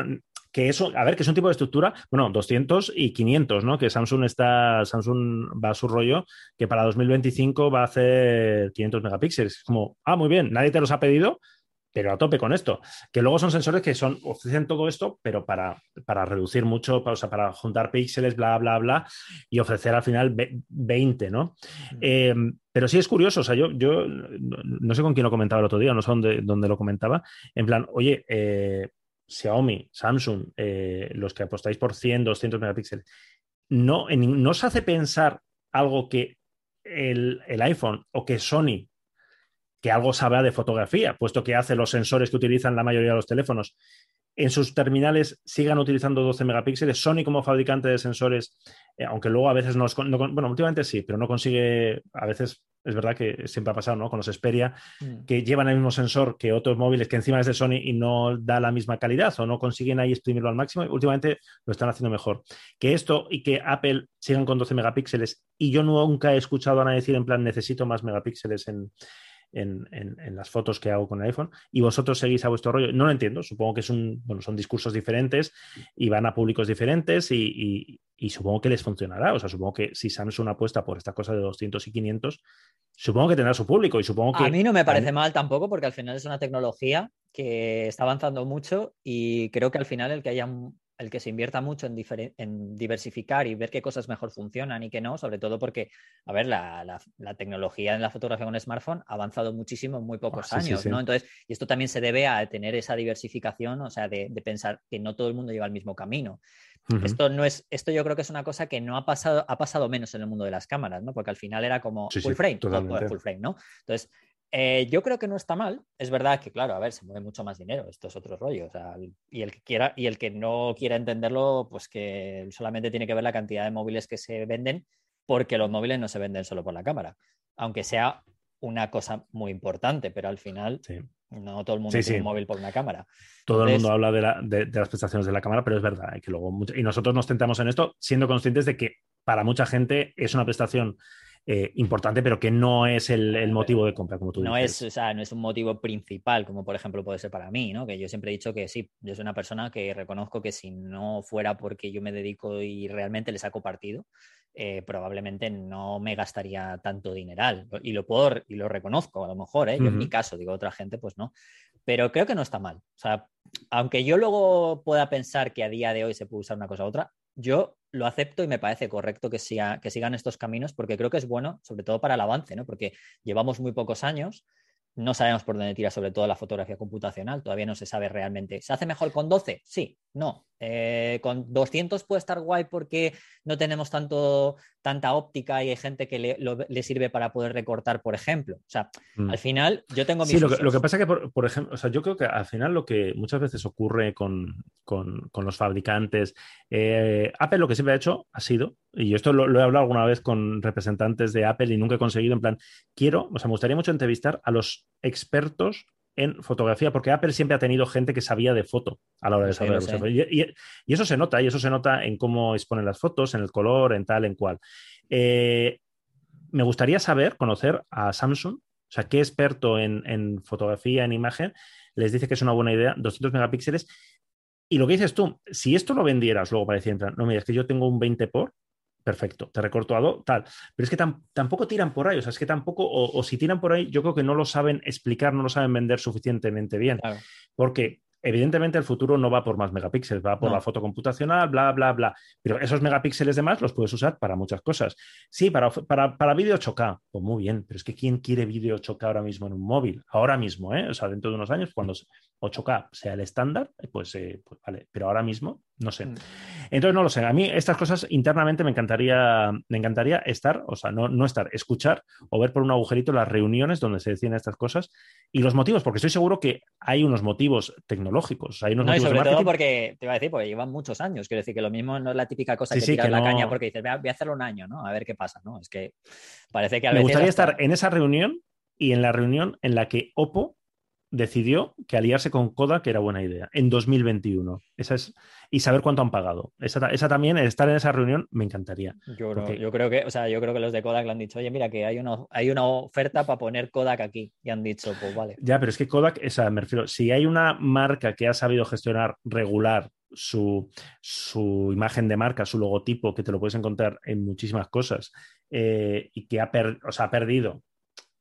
que eso, a ver, que es un tipo de estructura, bueno, 200 y 500, ¿no? Que Samsung está, Samsung va a su rollo, que para 2025 va a hacer 500 megapíxeles. Como, ah, muy bien, nadie te los ha pedido, pero a tope con esto. Que luego son sensores que son, ofrecen todo esto, pero para, para reducir mucho, para, o sea, para juntar píxeles, bla, bla, bla, y ofrecer al final 20, ¿no? Mm. Em, pero sí es curioso, o sea, yo, yo no sé con quién lo comentaba el otro día, no sé dónde, dónde lo comentaba, en plan, oye, eh, Xiaomi, Samsung, eh, los que apostáis por 100, 200 megapíxeles, no, no os hace pensar algo que el, iPhone o que Sony, que algo sabrá de fotografía, puesto que hace los sensores que utilizan la mayoría de los teléfonos, en sus terminales sigan utilizando 12 megapíxeles. Sony como fabricante de sensores, eh, aunque luego a veces no, no, bueno, últimamente sí, pero no consigue, a veces es verdad que siempre ha pasado, ¿no? Con los Xperia, mm. que llevan el mismo sensor que otros móviles que encima es de Sony y no da la misma calidad o no consiguen ahí exprimirlo al máximo. Últimamente lo están haciendo mejor. Que esto y que Apple sigan con 12 megapíxeles y yo nunca he escuchado a nadie decir en plan necesito más megapíxeles en, en, las fotos que hago con el iPhone y vosotros seguís a vuestro rollo. No lo entiendo, supongo que es un, bueno, son discursos diferentes y van a públicos diferentes y, supongo que les funcionará. O sea, supongo que si Samsung apuesta por esta cosa de 200 y 500, supongo que tendrá su público y supongo que...
A mí no me parece mal tampoco porque al final es una tecnología que está avanzando mucho y creo que al final el que haya el que se invierta mucho en, diversificar y ver qué cosas mejor funcionan y qué no, sobre todo porque, a ver, la, tecnología en la fotografía con smartphone ha avanzado muchísimo en muy pocos ah, años, ¿no? Entonces, y esto también se debe a tener esa diversificación, o sea, de, pensar que no todo el mundo lleva el mismo camino. Esto no es, esto yo creo que es una cosa que no ha pasado, ha pasado menos en el mundo de las cámaras, ¿no? Porque al final era como full frame, full frame, ¿no? Entonces, eh, yo creo que no está mal. Es verdad que, claro, a ver, se mueve mucho más dinero. Esto es otro rollo. y el que quiera y el que no quiera entenderlo, pues que solamente tiene que ver la cantidad de móviles que se venden, porque los móviles no se venden solo por la cámara. Aunque sea una cosa muy importante, pero al final no todo el mundo tiene un móvil por una cámara.
Todo el mundo habla de, las prestaciones de la cámara, pero es verdad que luego y nosotros nos tentamos en esto siendo conscientes de que para mucha gente es una prestación eh, importante, pero que no es el, motivo de compra, como tú
no
dices.
Es, o sea, no es un motivo principal, como por ejemplo puede ser para mí, ¿no? Que yo siempre he dicho que sí, yo soy una persona que reconozco que si no fuera porque yo me dedico y realmente le saco partido, eh, probablemente no me gastaría tanto dineral. Y lo puedo y lo reconozco, a lo mejor, ¿eh? Yo en mi caso, digo, otra gente, pues no. Pero creo que no está mal. O sea, aunque yo luego pueda pensar que a día de hoy se puede usar una cosa u otra, yo lo acepto y me parece correcto que, sigan estos caminos porque creo que es bueno, sobre todo para el avance, ¿no? porque llevamos muy pocos años no sabemos por dónde tira sobre todo la fotografía computacional, todavía no se sabe realmente. ¿Se hace mejor con 12? Sí, no. Eh, con 200 puede estar guay porque no tenemos tanto, tanta óptica y hay gente que le, sirve para poder recortar, por ejemplo. O sea, mm. al final yo tengo
mis... Sí, lo que, pasa es que, por, ejemplo, o sea, yo creo que al final lo que muchas veces ocurre con, los fabricantes, eh, Apple lo que siempre ha hecho ha sido y esto lo, he hablado alguna vez con representantes de Apple y nunca he conseguido, en plan, quiero, o sea, me gustaría mucho entrevistar a los expertos en fotografía, porque Apple siempre ha tenido gente que sabía de foto a la hora de desarrollar y, y, eso se nota, y eso se nota en cómo exponen las fotos, en el color, en tal, en cual. Eh, me gustaría saber, conocer a Samsung, o sea, qué experto en, en, fotografía, en imagen, les dice que es una buena idea, 200 megapíxeles. Y lo que dices tú, si esto lo vendieras luego para decir, no, mira, es que yo tengo un 20 por, perfecto, te recorto a tal. Pero es que tampoco tiran por ahí, o sea, es que tampoco, o, si tiran por ahí, yo creo que no lo saben explicar, no lo saben vender suficientemente bien. Porque Evidentemente el futuro no va por más megapíxeles, va por la foto computacional, bla, bla, bla. Pero esos megapíxeles de más los puedes usar para muchas cosas. Sí, para, para, para vídeo 8K, pues muy bien, pero es que ¿quién quiere vídeo 8K ahora mismo en un móvil? Ahora mismo, ¿eh? O sea, dentro de unos años, cuando 8K sea el estándar, pues, eh, pues vale, pero ahora mismo no sé. Mm. Entonces no lo sé. A mí estas cosas internamente me encantaría, me encantaría estar, o sea, no, no estar, escuchar o ver por un agujerito las reuniones donde se deciden estas cosas y los motivos, porque estoy seguro que hay unos motivos tecnológicos. Hay unos
no,
y
sobre todo porque, te iba a decir, porque llevan muchos años. Quiero decir que lo mismo no es la típica cosa que tiras la caña porque dices, voy a, hacerlo un año, ¿no? A ver qué pasa, ¿no? Es que parece que a
Me gustaría estar en esa reunión y en la reunión en la que Oppo decidió que aliarse con Kodak era buena idea en 2021. Esa es, y saber cuánto han pagado. Esa, esa también, estar en esa reunión, me encantaría.
Yo, yo, creo que, o sea, yo creo que los de Kodak le han dicho, oye, mira, que hay una, hay una oferta para poner Kodak aquí. Y han dicho, pues vale.
Ya, pero es que Kodak, esa, me refiero, si hay una marca que ha sabido gestionar regular su, su, imagen de marca, su logotipo, que te lo puedes encontrar en muchísimas cosas, eh, y que ha, o sea, ha perdido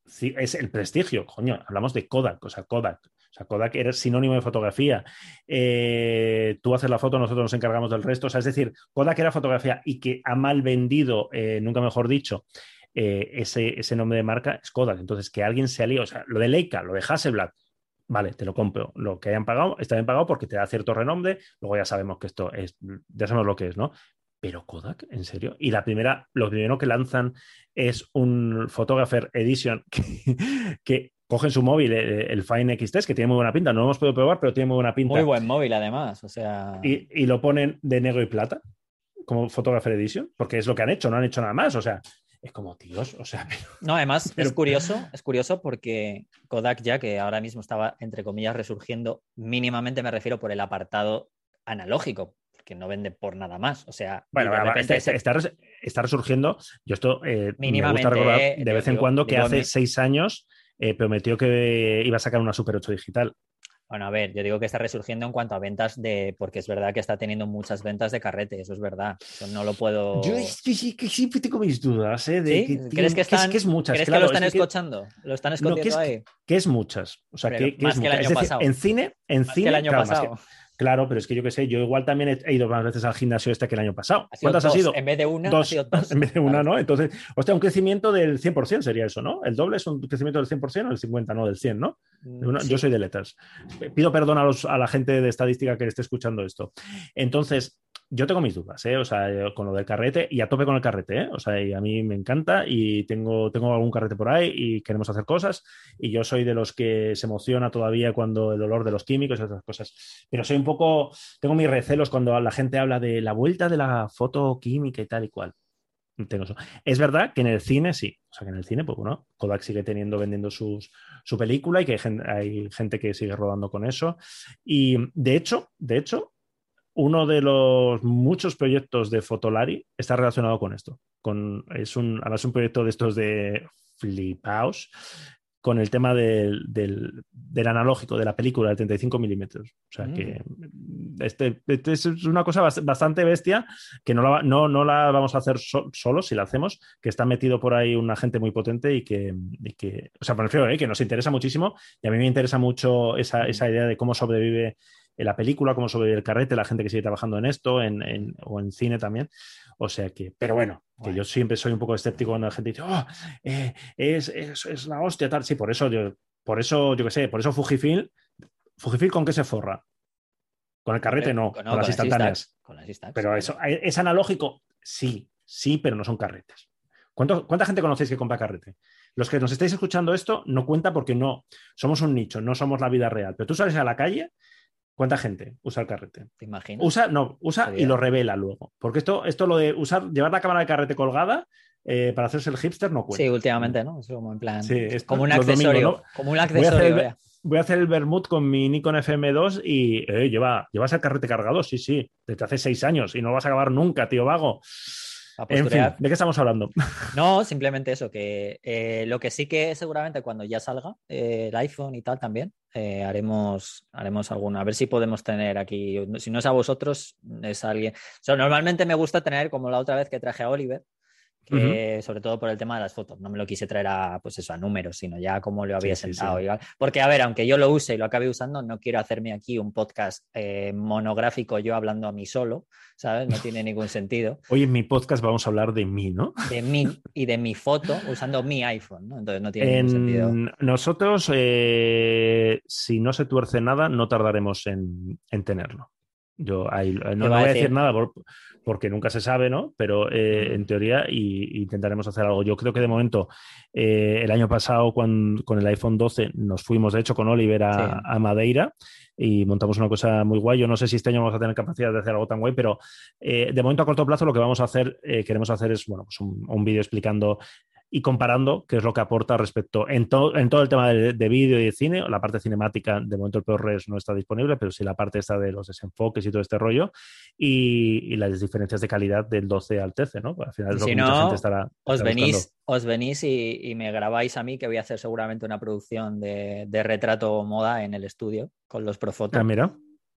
es el prestigio, coño, hablamos de Kodak, o sea, Kodak. O sea, Kodak era sinónimo de fotografía. Eh, tú haces la foto, nosotros nos encargamos del resto. O sea, es decir, Kodak era fotografía y que ha mal vendido, eh, nunca mejor dicho, eh, ese, ese, nombre de marca es Kodak. Entonces, que alguien se alíe, o sea, lo de Leica, lo de Hasselblad, vale, te lo compro. Lo que hayan pagado está bien pagado porque te da cierto renombre. Luego ya sabemos que esto es, ya sabemos lo que es, ¿no? Pero Kodak, ¿en serio? Y la primera, lo primero que lanzan es un Photographer Edition que, cogen su móvil, eh, el, Fine X3, que tiene muy buena pinta. No lo hemos podido probar, pero tiene muy buena pinta.
Muy buen móvil, además. O sea...
Y, lo ponen de negro y plata como Photographer Edition, porque es lo que han hecho, no han hecho nada más. O sea, es como, tíos, o sea...
No, además es curioso, es curioso porque Kodak ya, que ahora mismo estaba, entre comillas, resurgiendo, mínimamente me refiero por el apartado analógico, que no vende por nada más. O sea,
bueno, este, está, resurgiendo. Yo esto eh, me gusta recordar de vez en cuando que hace seis años eh, prometió que iba a sacar una Super 8 digital.
Bueno, a ver, yo digo que está resurgiendo en cuanto a ventas de, porque es verdad que está teniendo muchas ventas de carrete, eso es verdad. Eso no lo puedo.
Yo es que, sí, que siempre tengo mis dudas, ¿eh? De
¿Crees que están, es, muchas? ¿crees que lo están escuchando? ¿Lo están escondiendo
ahí? Que es muchas. O sea, que,
más
es
que el año pasado.
en cine, en cine.
Que el año pasado.
Claro, pero es que yo qué sé, yo igual también he ido más veces al gimnasio este que el año pasado.
¿Cuántas ha sido? En vez de una,
dos. En vez de una, ¿no? Entonces, o sea, un crecimiento del 100% sería eso, ¿no? El doble es un crecimiento del 100% o el 50%, no, del 100, ¿no? Mm, yo soy de letras. Pido perdón a, los, a la gente de estadística que esté escuchando esto. Entonces, yo tengo mis dudas, ¿eh? O sea, con lo del carrete y a tope con el carrete, ¿eh? O sea, y a mí me encanta y tengo, tengo algún carrete por ahí y queremos hacer cosas y yo soy de los que se emociona todavía cuando el olor de los químicos y otras cosas. Pero soy un poco, tengo mis recelos cuando la gente habla de la vuelta de la foto química y tal y cual. Es verdad que en el cine sí. O sea, que en el cine, pues bueno, Kodak sigue teniendo, vendiendo sus, su película y que hay gente, hay gente que sigue rodando con eso. Y de hecho, de hecho, uno de los muchos proyectos de Fotolari está relacionado con esto. Con, es un, además un proyecto de estos de flipaos con el tema del, del, analógico, de la película de 35 milímetros. O sea que mm. este, este, es una cosa bastante bestia que no la, no, no la vamos a hacer solo si la hacemos, que está metido por ahí una gente muy potente y que, que o sea, por ejemplo, ¿eh? que nos interesa muchísimo y a mí me interesa mucho esa, esa idea de cómo sobrevive en la película, como sobre el carrete, la gente que sigue trabajando en esto, en, o en cine también. O sea que, pero bueno, que yo siempre soy un poco escéptico cuando la gente dice, oh, eh, es, es, es, la hostia, tal. Sí, por eso, yo, por eso, yo qué sé, por eso Fujifilm, Fujifilm con qué se forra. Con el carrete no, con, las instantáneas. pero eso, ¿es analógico? Sí, sí, pero no son carretes. ¿Cuánta gente conocéis que compra carrete? Los que nos estáis escuchando esto no cuenta porque no, somos un nicho, no somos la vida real. Pero tú sales a la calle ¿Cuánta gente usa el carrete?
¿Te imaginas?
Usa, no, usa y lo revela luego. Porque esto, esto lo de usar, llevar la cámara de carrete colgada eh, para hacerse el hipster no cuenta.
Sí, últimamente, ¿no? Es como en plan. como un accesorio. Como un accesorio.
Voy a hacer el, voy con mi Nikon FM2 y eh, lleva, llevas el carrete cargado, sí, sí, desde hace seis años y no lo vas a acabar nunca, tío vago. En fin, ¿de qué estamos hablando?
No, simplemente eso, que eh, lo que sí que seguramente cuando ya salga eh, el iPhone y tal también, eh, haremos, haremos alguna, a ver si podemos tener aquí, si no es a vosotros, es a alguien. normalmente me gusta tener, como la otra vez que traje a Oliver, sobre todo por el tema de las fotos. No me lo quise traer a, pues eso, a números, sino ya como lo había sentado. Porque, a ver, aunque yo lo use y lo acabe usando, no quiero hacerme aquí un podcast eh, monográfico yo hablando a mí solo, ¿sabes? No tiene ningún sentido.
Hoy en mi podcast vamos a hablar de mí, ¿no?
De mí y de mi foto usando mi iPhone, ¿no? Entonces no tiene ningún sentido.
Nosotros, eh, si no se tuerce nada, no tardaremos en, tenerlo. Yo ahí, no, voy a decir, nada porque nunca se sabe, ¿no? Pero eh, en teoría y, intentaremos hacer algo. Yo creo que de momento, eh, el año pasado con, el iPhone 12 nos fuimos, de hecho, con Oliver a, Madeira y montamos una cosa muy guay. Yo no sé si este año vamos a tener capacidad de hacer algo tan guay, pero eh, de momento a corto plazo lo que vamos a hacer, queremos hacer es, bueno, pues un, un vídeo explicando y comparando qué es lo que aporta respecto en, en todo el tema de, vídeo y de cine. La parte cinemática, de momento el ProRes no está disponible, pero sí la parte esta de los desenfoques y todo este rollo y, las diferencias de calidad del 12 al 13, ¿no?
Al final es lo que mucha gente estará. Os venís, os venís y, me grabáis a mí, que voy a hacer seguramente una producción de, retrato moda en el estudio con los Profoto.
Ah, mira.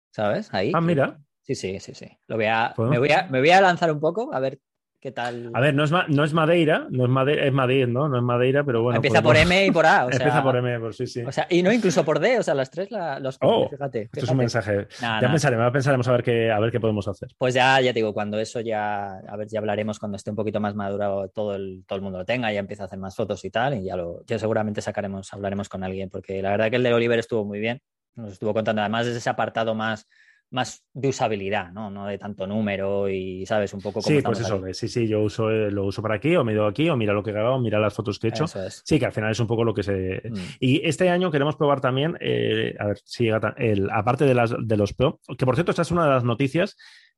¿Sabes? Ahí.
Ah, mira.
Sí, sí, sí, sí. Lo voy a, me, voy a, me voy a lanzar un poco a ver ¿Qué tal?
A ver, no es, no es Madeira, no es Madeira, es Madrid, ¿no? No es Madeira, pero bueno.
Empieza pues por M y por A.
O sea, empieza por M, por sí, sí.
O sea, y no incluso por D, o sea, las tres la, los
oh, fíjate, Esto es un mensaje. ya pensaremos, pensaremos a ver qué, a ver qué podemos hacer.
Pues ya, ya te digo, cuando eso ya, a ver, ya hablaremos cuando esté un poquito más maduro, todo el, todo el mundo lo tenga, ya empieza a hacer más fotos y tal, y ya lo, ya seguramente sacaremos, hablaremos con alguien, porque la verdad que el de Oliver estuvo muy bien. Nos estuvo contando además de ese apartado más más de usabilidad, ¿no? No de tanto número y, ¿sabes? Un poco como
Sí, pues eso, sí, sí, yo uso, eh, lo uso para aquí, o doy aquí, o mira lo que he grabado, mira las fotos que he hecho. Sí, que al final es un poco lo que se... Mm. Y este año queremos probar también, eh, a ver si llega, el, aparte de, las, de los Pro, que por cierto, esta es una de las noticias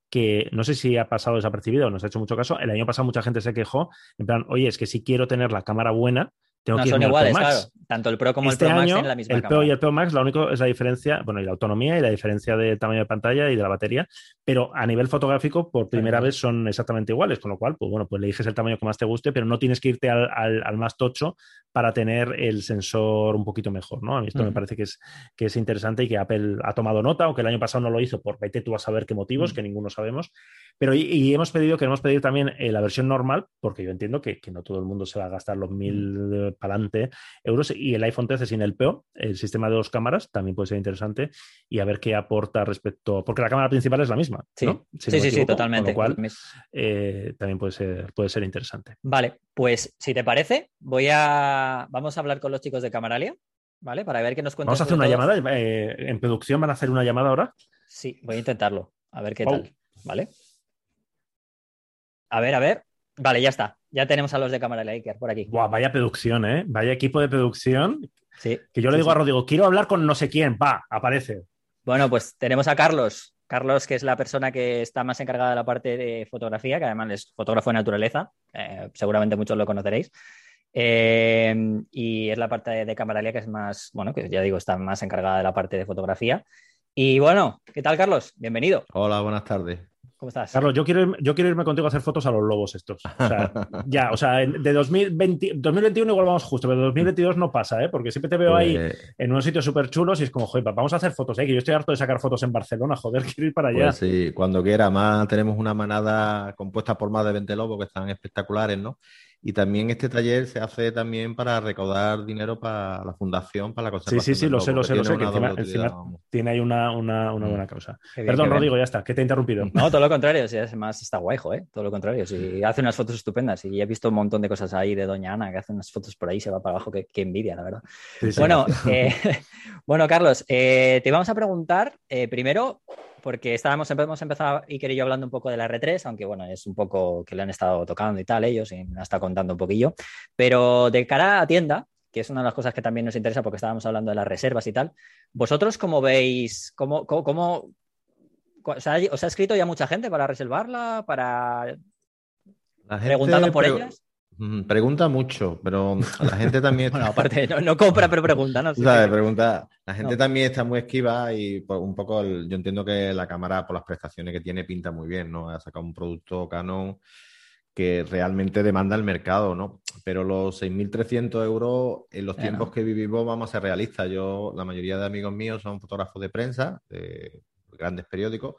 que no sé si ha pasado desapercibido o nos ha hecho mucho caso. El año pasado mucha gente se quejó, en plan, oye, es que si quiero tener la cámara buena, no
son iguales, claro. Tanto el Pro como
este
el Pro
Max
tienen la misma
el Pro y el Pro Max, la única es la diferencia, bueno, y la autonomía y la diferencia de tamaño de pantalla y de la batería, pero a nivel fotográfico, por primera vez son exactamente iguales, con lo cual, pues bueno, pues le eliges el tamaño que más te guste, pero no tienes que irte al, más tocho para tener el sensor un poquito mejor, ¿no? A mí esto me parece que es, que es interesante y que Apple ha tomado nota, aunque el año pasado no lo hizo, por vete tú a saber qué motivos, que ninguno sabemos, Pero y, hemos pedido, queremos pedir también eh, la versión normal, porque yo entiendo que, no todo el mundo se va a gastar los mil para adelante euros. Y el iPhone 13 sin el PO, el sistema de dos cámaras, también puede ser interesante. Y a ver qué aporta respecto. Porque la cámara principal es la misma.
Sí, sí, sí, totalmente.
Con lo cual, eh, también puede ser, puede ser interesante.
Vale, pues si te parece, voy a. Vamos a hablar con los chicos de Camaralia. ¿Vale? Para ver qué nos cuentan.
Vamos a hacer una llamada. Eh, ¿En producción van a hacer una llamada ahora?
Sí, voy a intentarlo. A ver qué tal. ¿Vale? A ver, a ver. Vale, ya está. Ya tenemos a los de Cámara Iker por aquí.
Buah, vaya producción, ¿eh? Vaya equipo de producción.
Sí.
Que yo le digo a Rodrigo, quiero hablar con no sé quién. Va, aparece.
Bueno, pues tenemos a Carlos. Carlos, que es la persona que está más encargada de la parte de fotografía, que además es fotógrafo de naturaleza. Eh, seguramente muchos lo conoceréis. Eh, y es la parte de, de que es más, bueno, que ya digo, está más encargada de la parte de fotografía. Y bueno, ¿qué tal, Carlos? Bienvenido.
Hola, buenas tardes.
¿Cómo estás?
Carlos, yo quiero, yo quiero irme contigo a hacer fotos a los lobos estos. O sea, ya, o sea, de 2020, 2021 igual vamos justo, pero de 2022 no pasa, ¿eh? Porque siempre te veo ahí pues en unos sitios súper chulos y es como, joder, vamos a hacer fotos, ¿eh? Que yo estoy harto de sacar fotos en Barcelona, joder, quiero ir para allá.
Pues sí, cuando quiera. Más tenemos una manada compuesta por más de 20 lobos que están espectaculares, ¿no? Y también este taller se hace también para recaudar dinero para la fundación, para la conservación.
Sí, sí, sí, lo sé, lo sé, lo sé, que encima, tiene ahí una, una, una mm. buena causa. Perdón, Rodrigo, ya está, que te he interrumpido.
No, todo lo contrario, si además está guay, ¿eh? todo lo contrario. Si hace unas fotos estupendas y he visto un montón de cosas ahí de Doña Ana que hace unas fotos por ahí, se va para abajo, que, envidia, la verdad. bueno, eh, bueno, Carlos, eh, te vamos a preguntar eh, primero porque estábamos, hemos empezado Iker y yo hablando un poco de la R3, aunque bueno, es un poco que le han estado tocando y tal ellos, y me está contando un poquillo. Pero de cara a tienda, que es una de las cosas que también nos interesa porque estábamos hablando de las reservas y tal, ¿vosotros cómo veis, cómo, cómo, os ha escrito ya mucha gente para reservarla, para... preguntando por ellas?
Pregunta mucho, pero la gente también.
bueno, aparte, no, compra, pero pregunta, ¿no?
pregunta. La gente también está muy esquiva y pues, un poco yo entiendo que la cámara, por las prestaciones que tiene, pinta muy bien, ¿no? Ha sacado un producto Canon que realmente demanda el mercado, ¿no? Pero los 6.300 euros en los tiempos que vivimos vamos a ser realistas. Yo, la mayoría de amigos míos son fotógrafos de prensa, de grandes periódicos,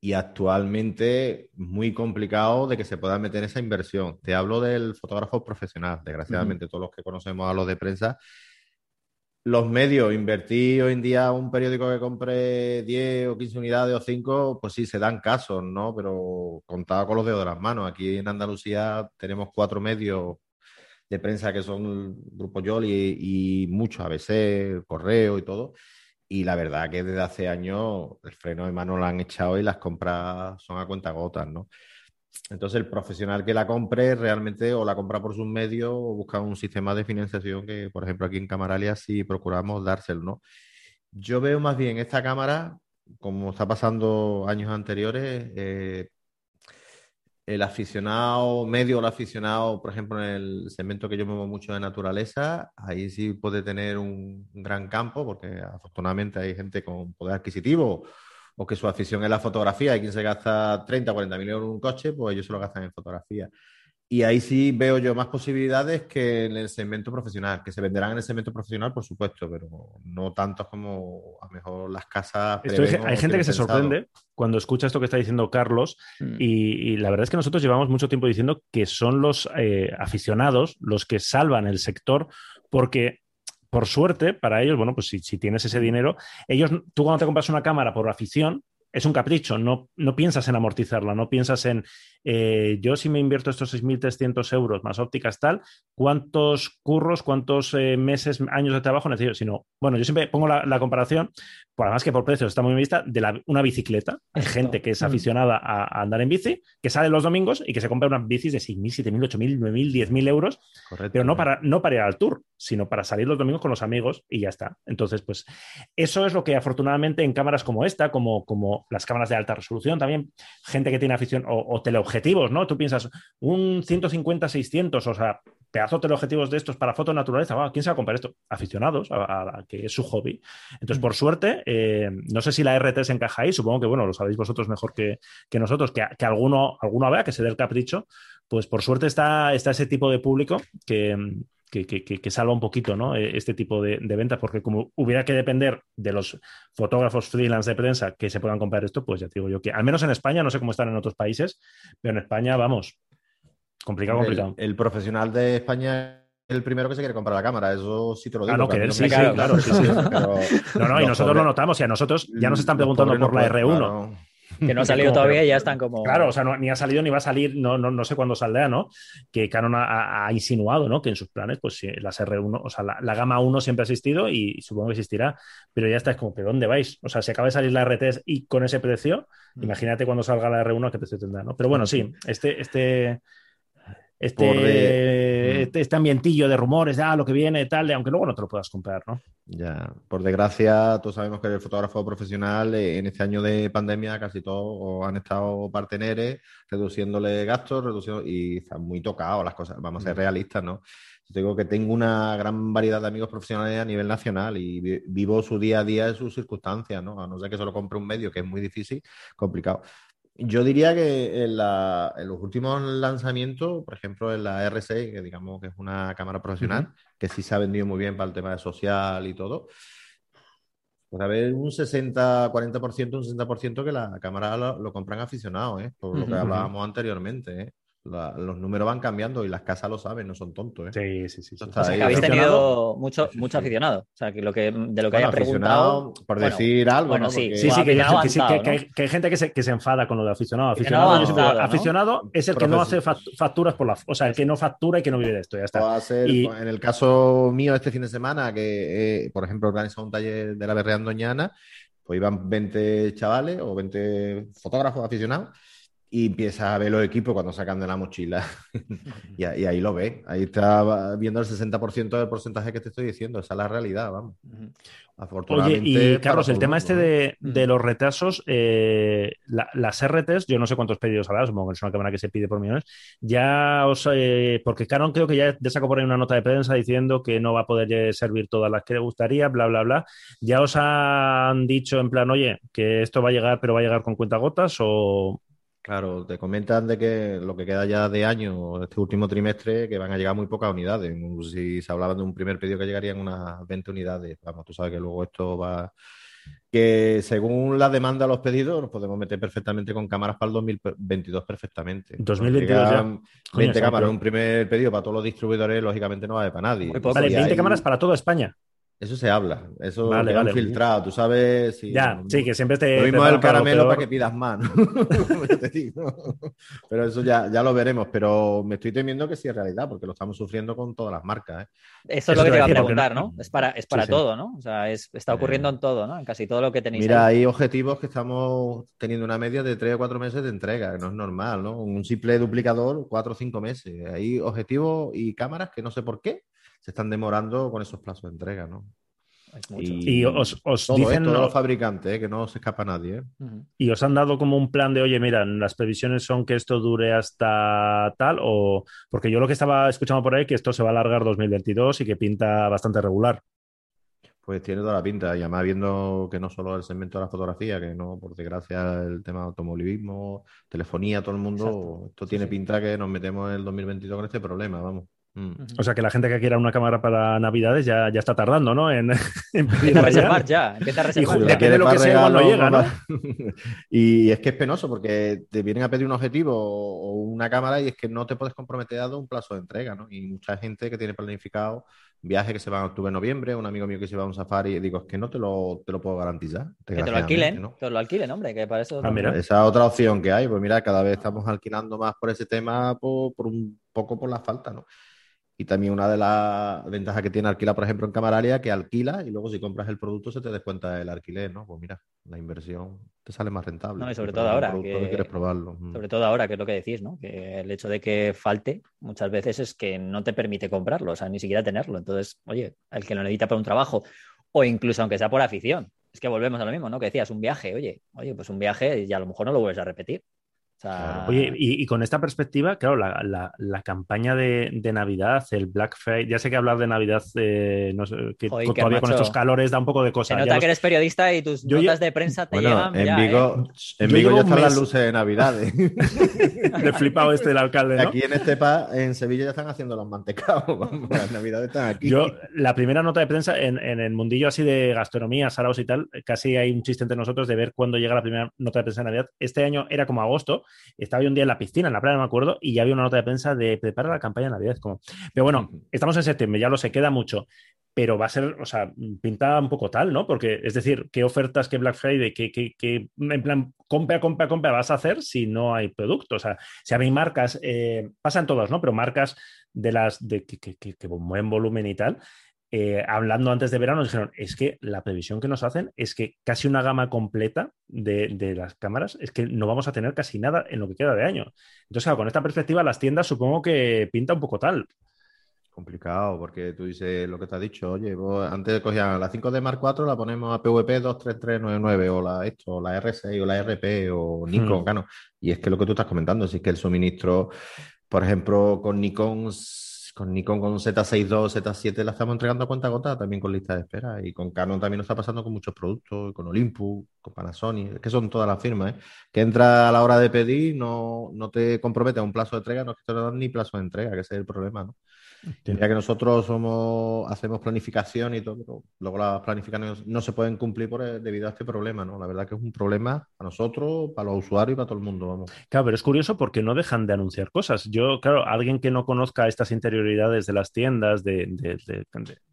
y actualmente muy complicado de que se pueda meter esa inversión. Te hablo del fotógrafo profesional, desgraciadamente todos los que conocemos a los de prensa. Los medios, invertir hoy en día un periódico que compre 10 o 15 unidades o 5, pues sí, se dan casos, ¿no? Pero contado con los dedos de las manos. Aquí en Andalucía tenemos cuatro medios de prensa que son Grupo Yoli y, y muchos ABC, Correo y todo y la verdad que desde hace años el freno de mano lo han echado y las compras son a cuenta gotas, ¿no? Entonces el profesional que la compre realmente o la compra por sus medios o busca un sistema de financiación que, por ejemplo, aquí en Camaralia sí procuramos dárselo, ¿no? Yo veo más bien esta cámara, como está pasando años anteriores, eh, el aficionado medio o el aficionado, por ejemplo, en el segmento que yo muevo mucho de naturaleza, ahí sí puede tener un, gran campo, porque afortunadamente hay gente con poder adquisitivo o que su afición es la fotografía. Hay quien se gasta 30 o 40 mil euros en un coche, pues ellos se lo gastan en fotografía. Y ahí sí veo yo más posibilidades que en el segmento profesional, que se venderán en el segmento profesional, por supuesto, pero no tantos como a lo mejor las casas.
hay gente que se sorprende cuando escucha esto que está diciendo Carlos, mm. y, la verdad es que nosotros llevamos mucho tiempo diciendo que son los eh, aficionados los que salvan el sector, porque por suerte, para ellos, bueno, pues si, si, tienes ese dinero, ellos, tú cuando te compras una cámara por afición, es un capricho, no, no piensas en amortizarla, no piensas en, eh, yo si me invierto estos 6.300 euros más ópticas tal, ¿cuántos curros, cuántos eh, meses, años de trabajo necesito? Sino, bueno, yo siempre pongo la, comparación, por además que por precios está muy bien vista, de una bicicleta. Hay gente que es mm. aficionada a, andar en bici, que sale los domingos y que se compra unas bicis de 6.000, 7.000, 8.000, 9.000, 10.000 euros, pero no para, no para ir al tour, sino para salir los domingos con los amigos y ya está. Entonces, pues eso es lo que afortunadamente en cámaras como esta, como, como las cámaras de alta resolución, también gente que tiene afición o, o objetivos, ¿no? Tú piensas, un 150-600, o sea, pedazo de objetivos de estos para foto naturaleza, ¿quién se va a comprar esto? Aficionados, a, que es su hobby. Entonces, mm. por suerte, eh, no sé si la RT se encaja ahí, supongo que, bueno, lo sabéis vosotros mejor que, nosotros, que, que, alguno, alguno vea, que se dé el capricho, pues por suerte está, está ese tipo de público que, que, salva un poquito ¿no? E, este tipo de, ventas, porque como hubiera que depender de los fotógrafos freelance de prensa que se puedan comprar esto, pues ya te digo yo que, al menos en España, no sé cómo están en otros países, pero en España, vamos, complicado, complicado.
El, profesional de España es el primero que se quiere comprar la cámara, eso sí te lo digo.
Ah, no, que él sí, sí, claro, sí, sí. no, no, y nosotros lo notamos, y a nosotros ya nos están preguntando por la R1
que no ha salido todavía y ya están como.
Claro, o sea, ni ha salido ni va a salir, no, no, no sé cuándo saldrá, ¿no? Que Canon ha, insinuado, ¿no? Que en sus planes, pues las R1, o sea, la, gama 1 siempre ha existido y supongo que existirá, pero ya está, es como, ¿pero dónde vais? O sea, si acaba de salir la RT y con ese precio, mm. imagínate cuando salga la R1 qué precio tendrá, ¿no? Pero bueno, sí, este, este, este, este, este, ambientillo de rumores, de ah, lo que viene, tal, de, aunque luego no te lo puedas comprar, ¿no?
Ya, por desgracia, todos sabemos que el fotógrafo profesional eh, en este año de pandemia casi todos han estado parteneres, reduciéndole gastos, reduciendo, y están muy tocados las cosas, vamos a ser mm. realistas, ¿no? Yo digo que tengo una gran variedad de amigos profesionales a nivel nacional y vivo su día a día en sus circunstancias, ¿no? A no ser que solo compre un medio, que es muy difícil, complicado. Yo diría que en, los últimos lanzamientos, por ejemplo, en la R6, que digamos que es una cámara profesional, que sí se ha vendido muy bien para el tema de social y todo, pues a ver, un 60-40%, un 60% que la cámara lo, compran aficionados, ¿eh? por lo que hablábamos anteriormente. ¿eh? Los números van cambiando y las casas lo saben, no son tontos.
¿eh? Sí, sí, sí.
O sea, que habéis tenido mucho, mucho aficionado. O sea, que lo que, de lo que haya preguntado.
Por decir algo.
Bueno, sí,
sí, sí, que, que, hay, gente que se, que se enfada con lo de aficionado. Aficionado, aficionado es el que no hace facturas por la. O sea, el que no factura y que no vive de esto. Ya está.
y... En el caso mío, este fin de semana, que eh, por ejemplo organizado un taller de la Berrea Andoñana, pues iban 20 chavales o 20 fotógrafos aficionados y empieza a ver los equipos cuando sacan de la mochila y, ahí lo ve. Ahí está viendo el 60% del porcentaje que te estoy diciendo. Esa es la realidad, vamos.
Oye, y Carlos, el tema este de, de, los retrasos, eh, las RTs, yo no sé cuántos pedidos habrá, supongo que es una cámara que se pide por millones, ya os, eh, porque Canon creo que ya, ya sacó por ahí una nota de prensa diciendo que no va a poder eh, servir todas las que le gustaría, bla, bla, bla. ¿Ya os han dicho en plan, oye, que esto va a llegar, pero va a llegar con cuentagotas o,
Claro, te comentan de que lo que queda ya de año, este último trimestre, que van a llegar muy pocas unidades. Si se hablaba de un primer pedido que llegarían unas 20 unidades, vamos, tú sabes que luego esto va... Que según la demanda de los pedidos, nos podemos meter perfectamente con cámaras para el 2022 perfectamente.
2022 ya.
20 cámaras, un primer pedido para todos los distribuidores, lógicamente no va a para nadie.
Vale, 20 cámaras para toda España.
Eso se habla, eso vale, vale. filtrado, tú sabes.
Si, ya, sí, que siempre te.
Lo mismo el caramelo para que pidas más, pero eso ya, ya lo veremos, pero me estoy temiendo que sí es realidad, porque lo estamos sufriendo con todas las marcas. ¿eh?
Eso es lo que te iba a preguntar, ¿no? Es para, es para todo, ¿no? O sea, es, está ocurriendo en todo, ¿no? En casi todo lo que tenéis.
Mira, hay objetivos que estamos teniendo una media de 3 o 4 meses de entrega, que no es normal, ¿no? Un simple duplicador, 4 o 5 meses. Hay objetivos y cámaras que no sé por qué se están demorando con esos plazos de entrega, ¿no?
Y, os, dicen
los fabricantes, ¿eh? que no se escapa nadie. ¿eh?
Y os han dado como un plan de, oye, mira, las previsiones son que esto dure hasta tal, o porque yo lo que estaba escuchando por ahí que esto se va a alargar 2022 y que pinta bastante regular.
Pues tiene toda la pinta, y además viendo que no solo el segmento de la fotografía, que no, por desgracia, el tema de automovilismo, telefonía, todo el mundo, esto tiene pinta que nos metemos en el 2022 con este problema, vamos.
Mm. O sea que la gente que quiera una cámara para Navidades ya, ya está tardando, ¿no? En,
empieza a reservar ya, empieza a reservar.
Y depende de lo que sea cuando llega, ¿no?
y es que es penoso porque te vienen a pedir un objetivo o una cámara y es que no te puedes comprometer dado un plazo de entrega, ¿no? Y mucha gente que tiene planificado viaje que se va en octubre, noviembre, un amigo mío que se va a un safari, y digo, es que no te lo, te lo puedo garantizar.
Que te lo alquilen, ¿no? te lo alquilen, hombre, que para eso...
Ah, mira. Esa otra opción que hay, pues mira, cada vez estamos alquilando más por ese tema, por, por un poco por la falta, ¿no? Y también una de las ventajas que tiene alquilar, por ejemplo, en Camaralia, que alquila y luego si compras el producto se te descuenta el alquiler, ¿no? Pues mira, la inversión te sale más rentable.
No, y sobre todo ahora.
Que, quieres probarlo.
Mm. Sobre todo ahora, que es lo que decís, ¿no? Que el hecho de que falte muchas veces es que no te permite comprarlo, o sea, ni siquiera tenerlo. Entonces, oye, el que lo necesita para un trabajo o incluso aunque sea por afición. Es que volvemos a lo mismo, ¿no? Que decías, un viaje, oye, oye, pues un viaje y a lo mejor no lo vuelves a repetir.
Oye, y, con esta perspectiva, claro, la, campaña de, Navidad, el Black Friday, ya sé que hablar de Navidad, eh, que todavía con estos calores da un poco de cosas.
Se nota que eres periodista y tus notas de prensa te llevan.
En Vigo, ¿eh? en Vigo ya están las luces de Navidad. ¿eh?
de flipado este el alcalde. ¿no?
Aquí en Estepa, en Sevilla ya están haciendo los mantecados. las Navidades están aquí.
Yo, la primera nota de prensa en, el mundillo así de gastronomía, saraos y tal, casi hay un chiste entre nosotros de ver cuándo llega la primera nota de prensa de Navidad. Este año era como agosto estaba yo un día en la piscina, en la playa, no me acuerdo, y ya había una nota de prensa de preparar la campaña de Navidad. Como... Pero bueno, estamos en septiembre, ya lo sé, queda mucho pero va a ser, o sea, pinta un poco tal, ¿no? Porque, es decir, ¿qué ofertas, qué Black Friday, qué, qué, qué en plan, compra, compra, compra vas a hacer si no hay producto? O sea, si hay marcas, eh, pasan todas, ¿no? Pero marcas de las de que, que, que, buen volumen y tal, eh, hablando antes de verano, dijeron, es que la previsión que nos hacen es que casi una gama completa de, las cámaras, es que no vamos a tener casi nada en lo que queda de año. Entonces, claro, con esta perspectiva, las tiendas supongo que pinta un poco tal.
Complicado, porque tú dices lo que te has dicho, oye, antes cogían la 5D Mark 4, la ponemos a PVP 23399, o la esto, o la R6, o la RP, o Nikon, hmm. Y es que lo que tú estás comentando, si es que el suministro, por ejemplo, con Nikon con Nikon con Z62, Z7 la estamos entregando a cuenta gota, también con lista de espera. Y con Canon también nos está pasando con muchos productos, con Olympus, con Panasonic, que son todas las firmas, ¿eh? que entra a la hora de pedir, no, no te compromete a un plazo de entrega, no es que te lo dan ni plazo de entrega, que ese es el problema, ¿no? Ya que nosotros somos, hacemos planificación y todo, pero luego las planificaciones no se pueden cumplir por, debido a este problema, ¿no? La verdad que es un problema para nosotros, para los usuarios y para todo el mundo, vamos.
Claro, pero es curioso porque no dejan de anunciar cosas. Yo, claro, alguien que no conozca estas interioridades de las tiendas, de,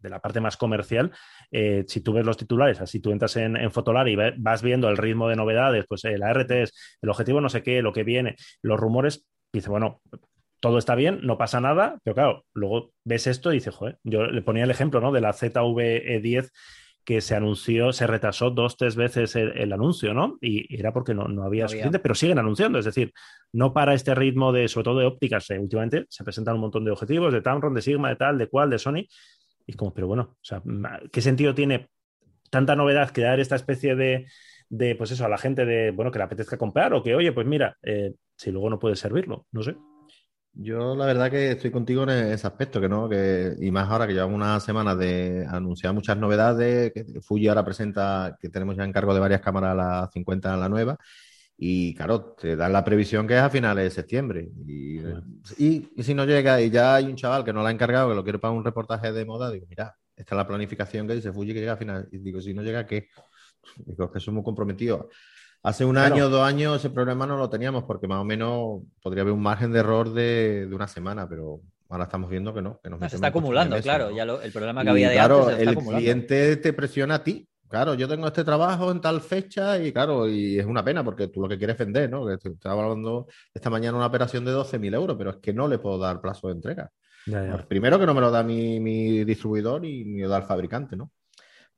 la parte más comercial, eh, si tú ves los titulares, así tú entras en, en Fotolar y vas viendo el ritmo de novedades, pues eh, la RT es el objetivo no sé qué, lo que viene, los rumores, dice, bueno, todo está bien, no pasa nada, pero claro, luego ves esto y dices, joder, yo le ponía el ejemplo, ¿no? De la ZVE10 que se anunció, se retrasó dos, tres veces el, anuncio, ¿no? Y, era porque no, había suficiente, pero siguen anunciando, es decir, no para este ritmo de, sobre todo de ópticas, eh, últimamente se presentan un montón de objetivos, de Tamron, de Sigma, de tal, de cual, de Sony, y como, pero bueno, o sea, ¿qué sentido tiene tanta novedad que dar esta especie de, de, pues eso, a la gente de, bueno, que le apetezca comprar o que, oye, pues mira, eh, si luego no puede servirlo, no sé.
Yo la verdad que estoy contigo en ese aspecto, que no, que, y más ahora que llevamos una semana de anunciar muchas novedades, que Fuji ahora presenta que tenemos ya encargo de varias cámaras, la 50 en la nueva, y claro, te dan la previsión que es a finales de septiembre. Y, y, si no llega y ya hay un chaval que no la ha encargado, que lo quiere para un reportaje de moda, digo, mira, esta es la planificación que dice Fuji que llega a finales. Y digo, si no llega, ¿qué? Digo, es que somos comprometidos. Hace un año o dos años ese problema no lo teníamos porque más o menos podría haber un margen de error de, una semana, pero ahora estamos viendo que no. Que
nos se está acumulando, claro. Ya el problema que había de
claro, el cliente te presiona a ti. Claro, yo tengo este trabajo en tal fecha y claro, y es una pena porque tú lo que quieres vender, ¿no? Que estaba hablando esta mañana una operación de 12.000 euros, pero es que no le puedo dar plazo de entrega. Primero que no me lo da mi, mi distribuidor y ni lo da el fabricante, ¿no?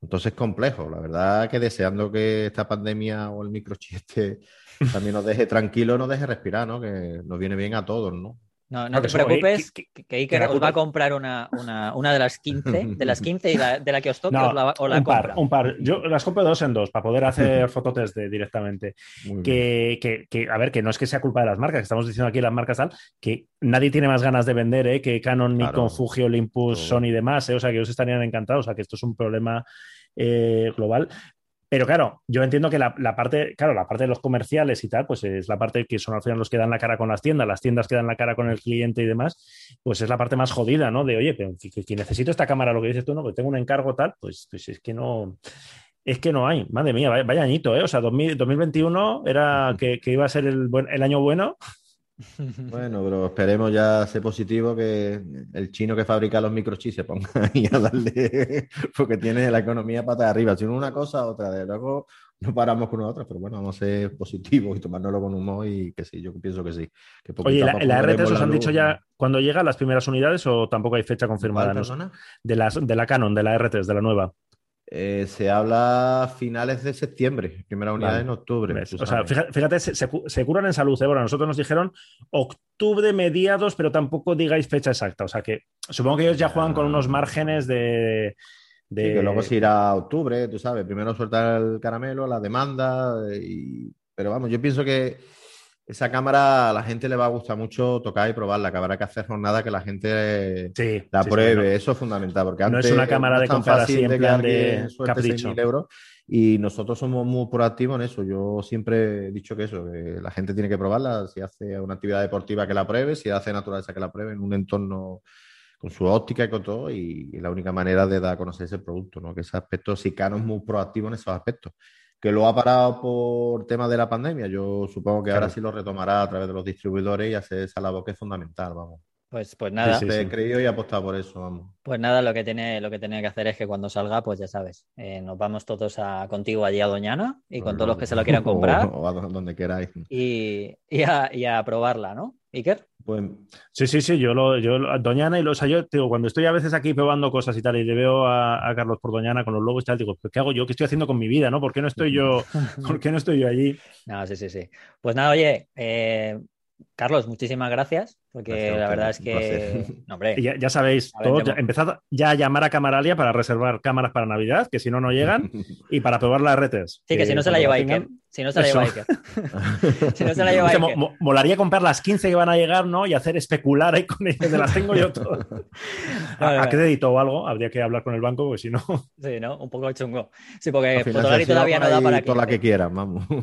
Entonces, complejo. La verdad que deseando que esta pandemia o el microchip también nos deje tranquilo, nos deje respirar, ¿no? Que nos viene bien a todos, ¿no?
No, no te preocupes, que, Iker os va a comprar una, una, una, de las 15, de las 15 y la, de la que os toque os la, o la
un
compra.
Par, un par. Yo las compro dos en dos para poder hacer fototes de, directamente. Que, que, a ver, que no es que sea culpa de las marcas, que estamos diciendo aquí las marcas tal, que nadie tiene más ganas de vender ¿eh? que Canon, Nikon, Fuji, Olympus, Sony y demás, ¿eh? o sea, que ellos estarían encantados, o sea, que esto es un problema eh, global. Pero claro, yo entiendo que la, parte, claro, la parte de los comerciales y tal, pues es la parte que son al final los que dan la cara con las tiendas, las tiendas que dan la cara con el cliente y demás, pues es la parte más jodida, ¿no? De, oye, pero que, necesito esta cámara, lo que dices tú, ¿no? Que tengo un encargo tal, pues, pues es que no, es que no hay. Madre mía, vaya, añito, ¿eh? O sea, 2021 era que, iba a ser el, el año bueno
bueno, pero esperemos ya ser positivo que el chino que fabrica los microchips se ponga ahí a darle, porque tiene la economía pata de arriba. Si no una cosa, otra. De luego no paramos con otra, pero bueno, vamos a ser positivos y tomárnoslo con humor y que sí, yo pienso que sí.
Oye, ¿la, la RT os han dicho ya cuándo llegan las primeras unidades o tampoco hay fecha confirmada? De, las, de la Canon, de la RT, de la nueva.
Eh, se habla finales de septiembre, primera unidad en octubre.
O sea, fíjate, se, curan en salud. ¿eh? nosotros nos dijeron octubre mediados, pero tampoco digáis fecha exacta. O sea que supongo que ellos ya juegan con unos márgenes de.
que luego se irá a octubre, tú sabes. Primero suelta el caramelo, la demanda. Pero vamos, yo pienso que esa cámara a la gente le va a gustar mucho tocar y probarla, que habrá que hacer nada que la gente la pruebe, eso es fundamental, porque
no es una cámara de comprar así en plan de capricho.
euros y nosotros somos muy proactivos en eso. Yo siempre he dicho que eso, que la gente tiene que probarla, si hace una actividad deportiva que la pruebe, si hace naturaleza que la pruebe en un entorno con su óptica y con todo, y, la única manera de dar a conocer ese producto, ¿no? Que ese aspecto, si Cano es muy proactivo en esos aspectos que lo ha parado por tema de la pandemia. Yo supongo que ahora sí lo retomará a través de los distribuidores y hace esa labor que es fundamental, vamos.
Pues, pues nada.
Sí, He creído y apostado por eso, vamos.
Pues nada, lo que tiene, lo que tiene que hacer es que cuando salga, pues ya sabes, eh, nos vamos todos a, contigo allí a Doñana y con todos los que se lo quieran comprar.
O, a donde queráis.
Y, y, a, y a probarla, ¿no? Iker.
Pues...
Sí, sí, sí, yo, lo, yo Doñana y los, o yo digo, cuando estoy a veces aquí probando cosas y tal y le veo a, Carlos por Doñana con los logos y tal, digo, ¿qué hago yo? ¿Qué estoy haciendo con mi vida? ¿no? ¿Por qué no estoy yo, ¿por qué no estoy yo allí?
No, sí, sí, sí. Pues nada, oye, eh, Carlos, muchísimas gracias, porque la verdad es que.
ya, sabéis, empezad ya a llamar a Camaralia para reservar cámaras para Navidad, que si no, no llegan, y para probar las retes.
Sí, que, si no se la lleva Iker. Si no se la lleva Iker. si no se la lleva Iker.
molaría comprar las 15 que van a llegar, ¿no? Y hacer especular ahí con ellas, de las tengo yo todas. ¿A, crédito o algo? Habría que hablar con el banco, porque si no.
Sí, ¿no? Un poco chungo. Sí, porque Fotolari todavía no da para.
Toda la que quieran, vamos. no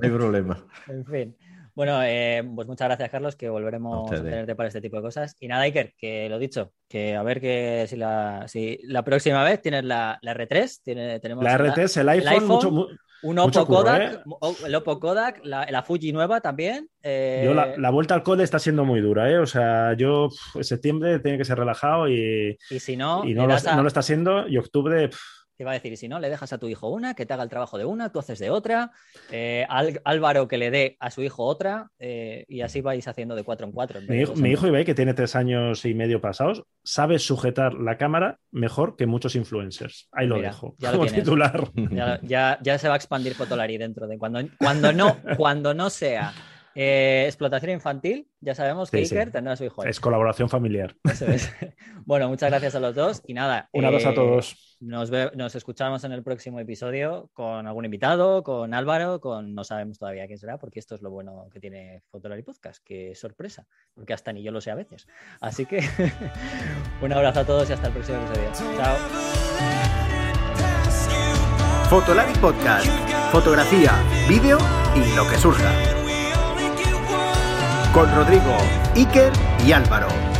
hay problema.
En fin. Bueno, eh, pues muchas gracias, Carlos, que volveremos a, tenerte para este tipo de cosas. Y nada, Iker, que lo dicho, que a ver que si la, si la próxima vez tienes la, la R3, tiene, tenemos
la R3, el iPhone, mucho,
un Oppo Kodak, ¿eh? el Oppo Kodak, la, Fuji nueva también.
Eh, la, vuelta al cole está siendo muy dura, ¿eh? O sea, yo en septiembre tiene que ser relajado y,
y si no,
y no, lo, no lo, está siendo y octubre
te iba a decir, y si no, le dejas a tu hijo una, que te haga el trabajo de una, tú haces de otra, eh, Álvaro que le dé a su hijo otra, eh, y así vais haciendo de cuatro en cuatro.
mi, hijo, mi hijo Ibai, que tiene tres años y medio pasados, sabe sujetar la cámara mejor que muchos influencers. Ahí lo dejo, ya como titular.
Ya, ya, se va a expandir Fotolari dentro de cuando, cuando, no, cuando no sea eh, explotación infantil, ya sabemos que Iker tendrá a su hijo.
Es colaboración familiar.
bueno, muchas gracias a los dos y nada.
Un abrazo a eh, todos.
Nos, nos, escuchamos en el próximo episodio con algún invitado, con Álvaro, con no sabemos todavía quién será, porque esto es lo bueno que tiene Fotolari Podcast, que sorpresa, porque hasta ni yo lo sé a veces. Así que un abrazo a todos y hasta el próximo episodio. Chao.
Fotolari Podcast, fotografía, vídeo y lo que surja con Rodrigo, Iker y Álvaro.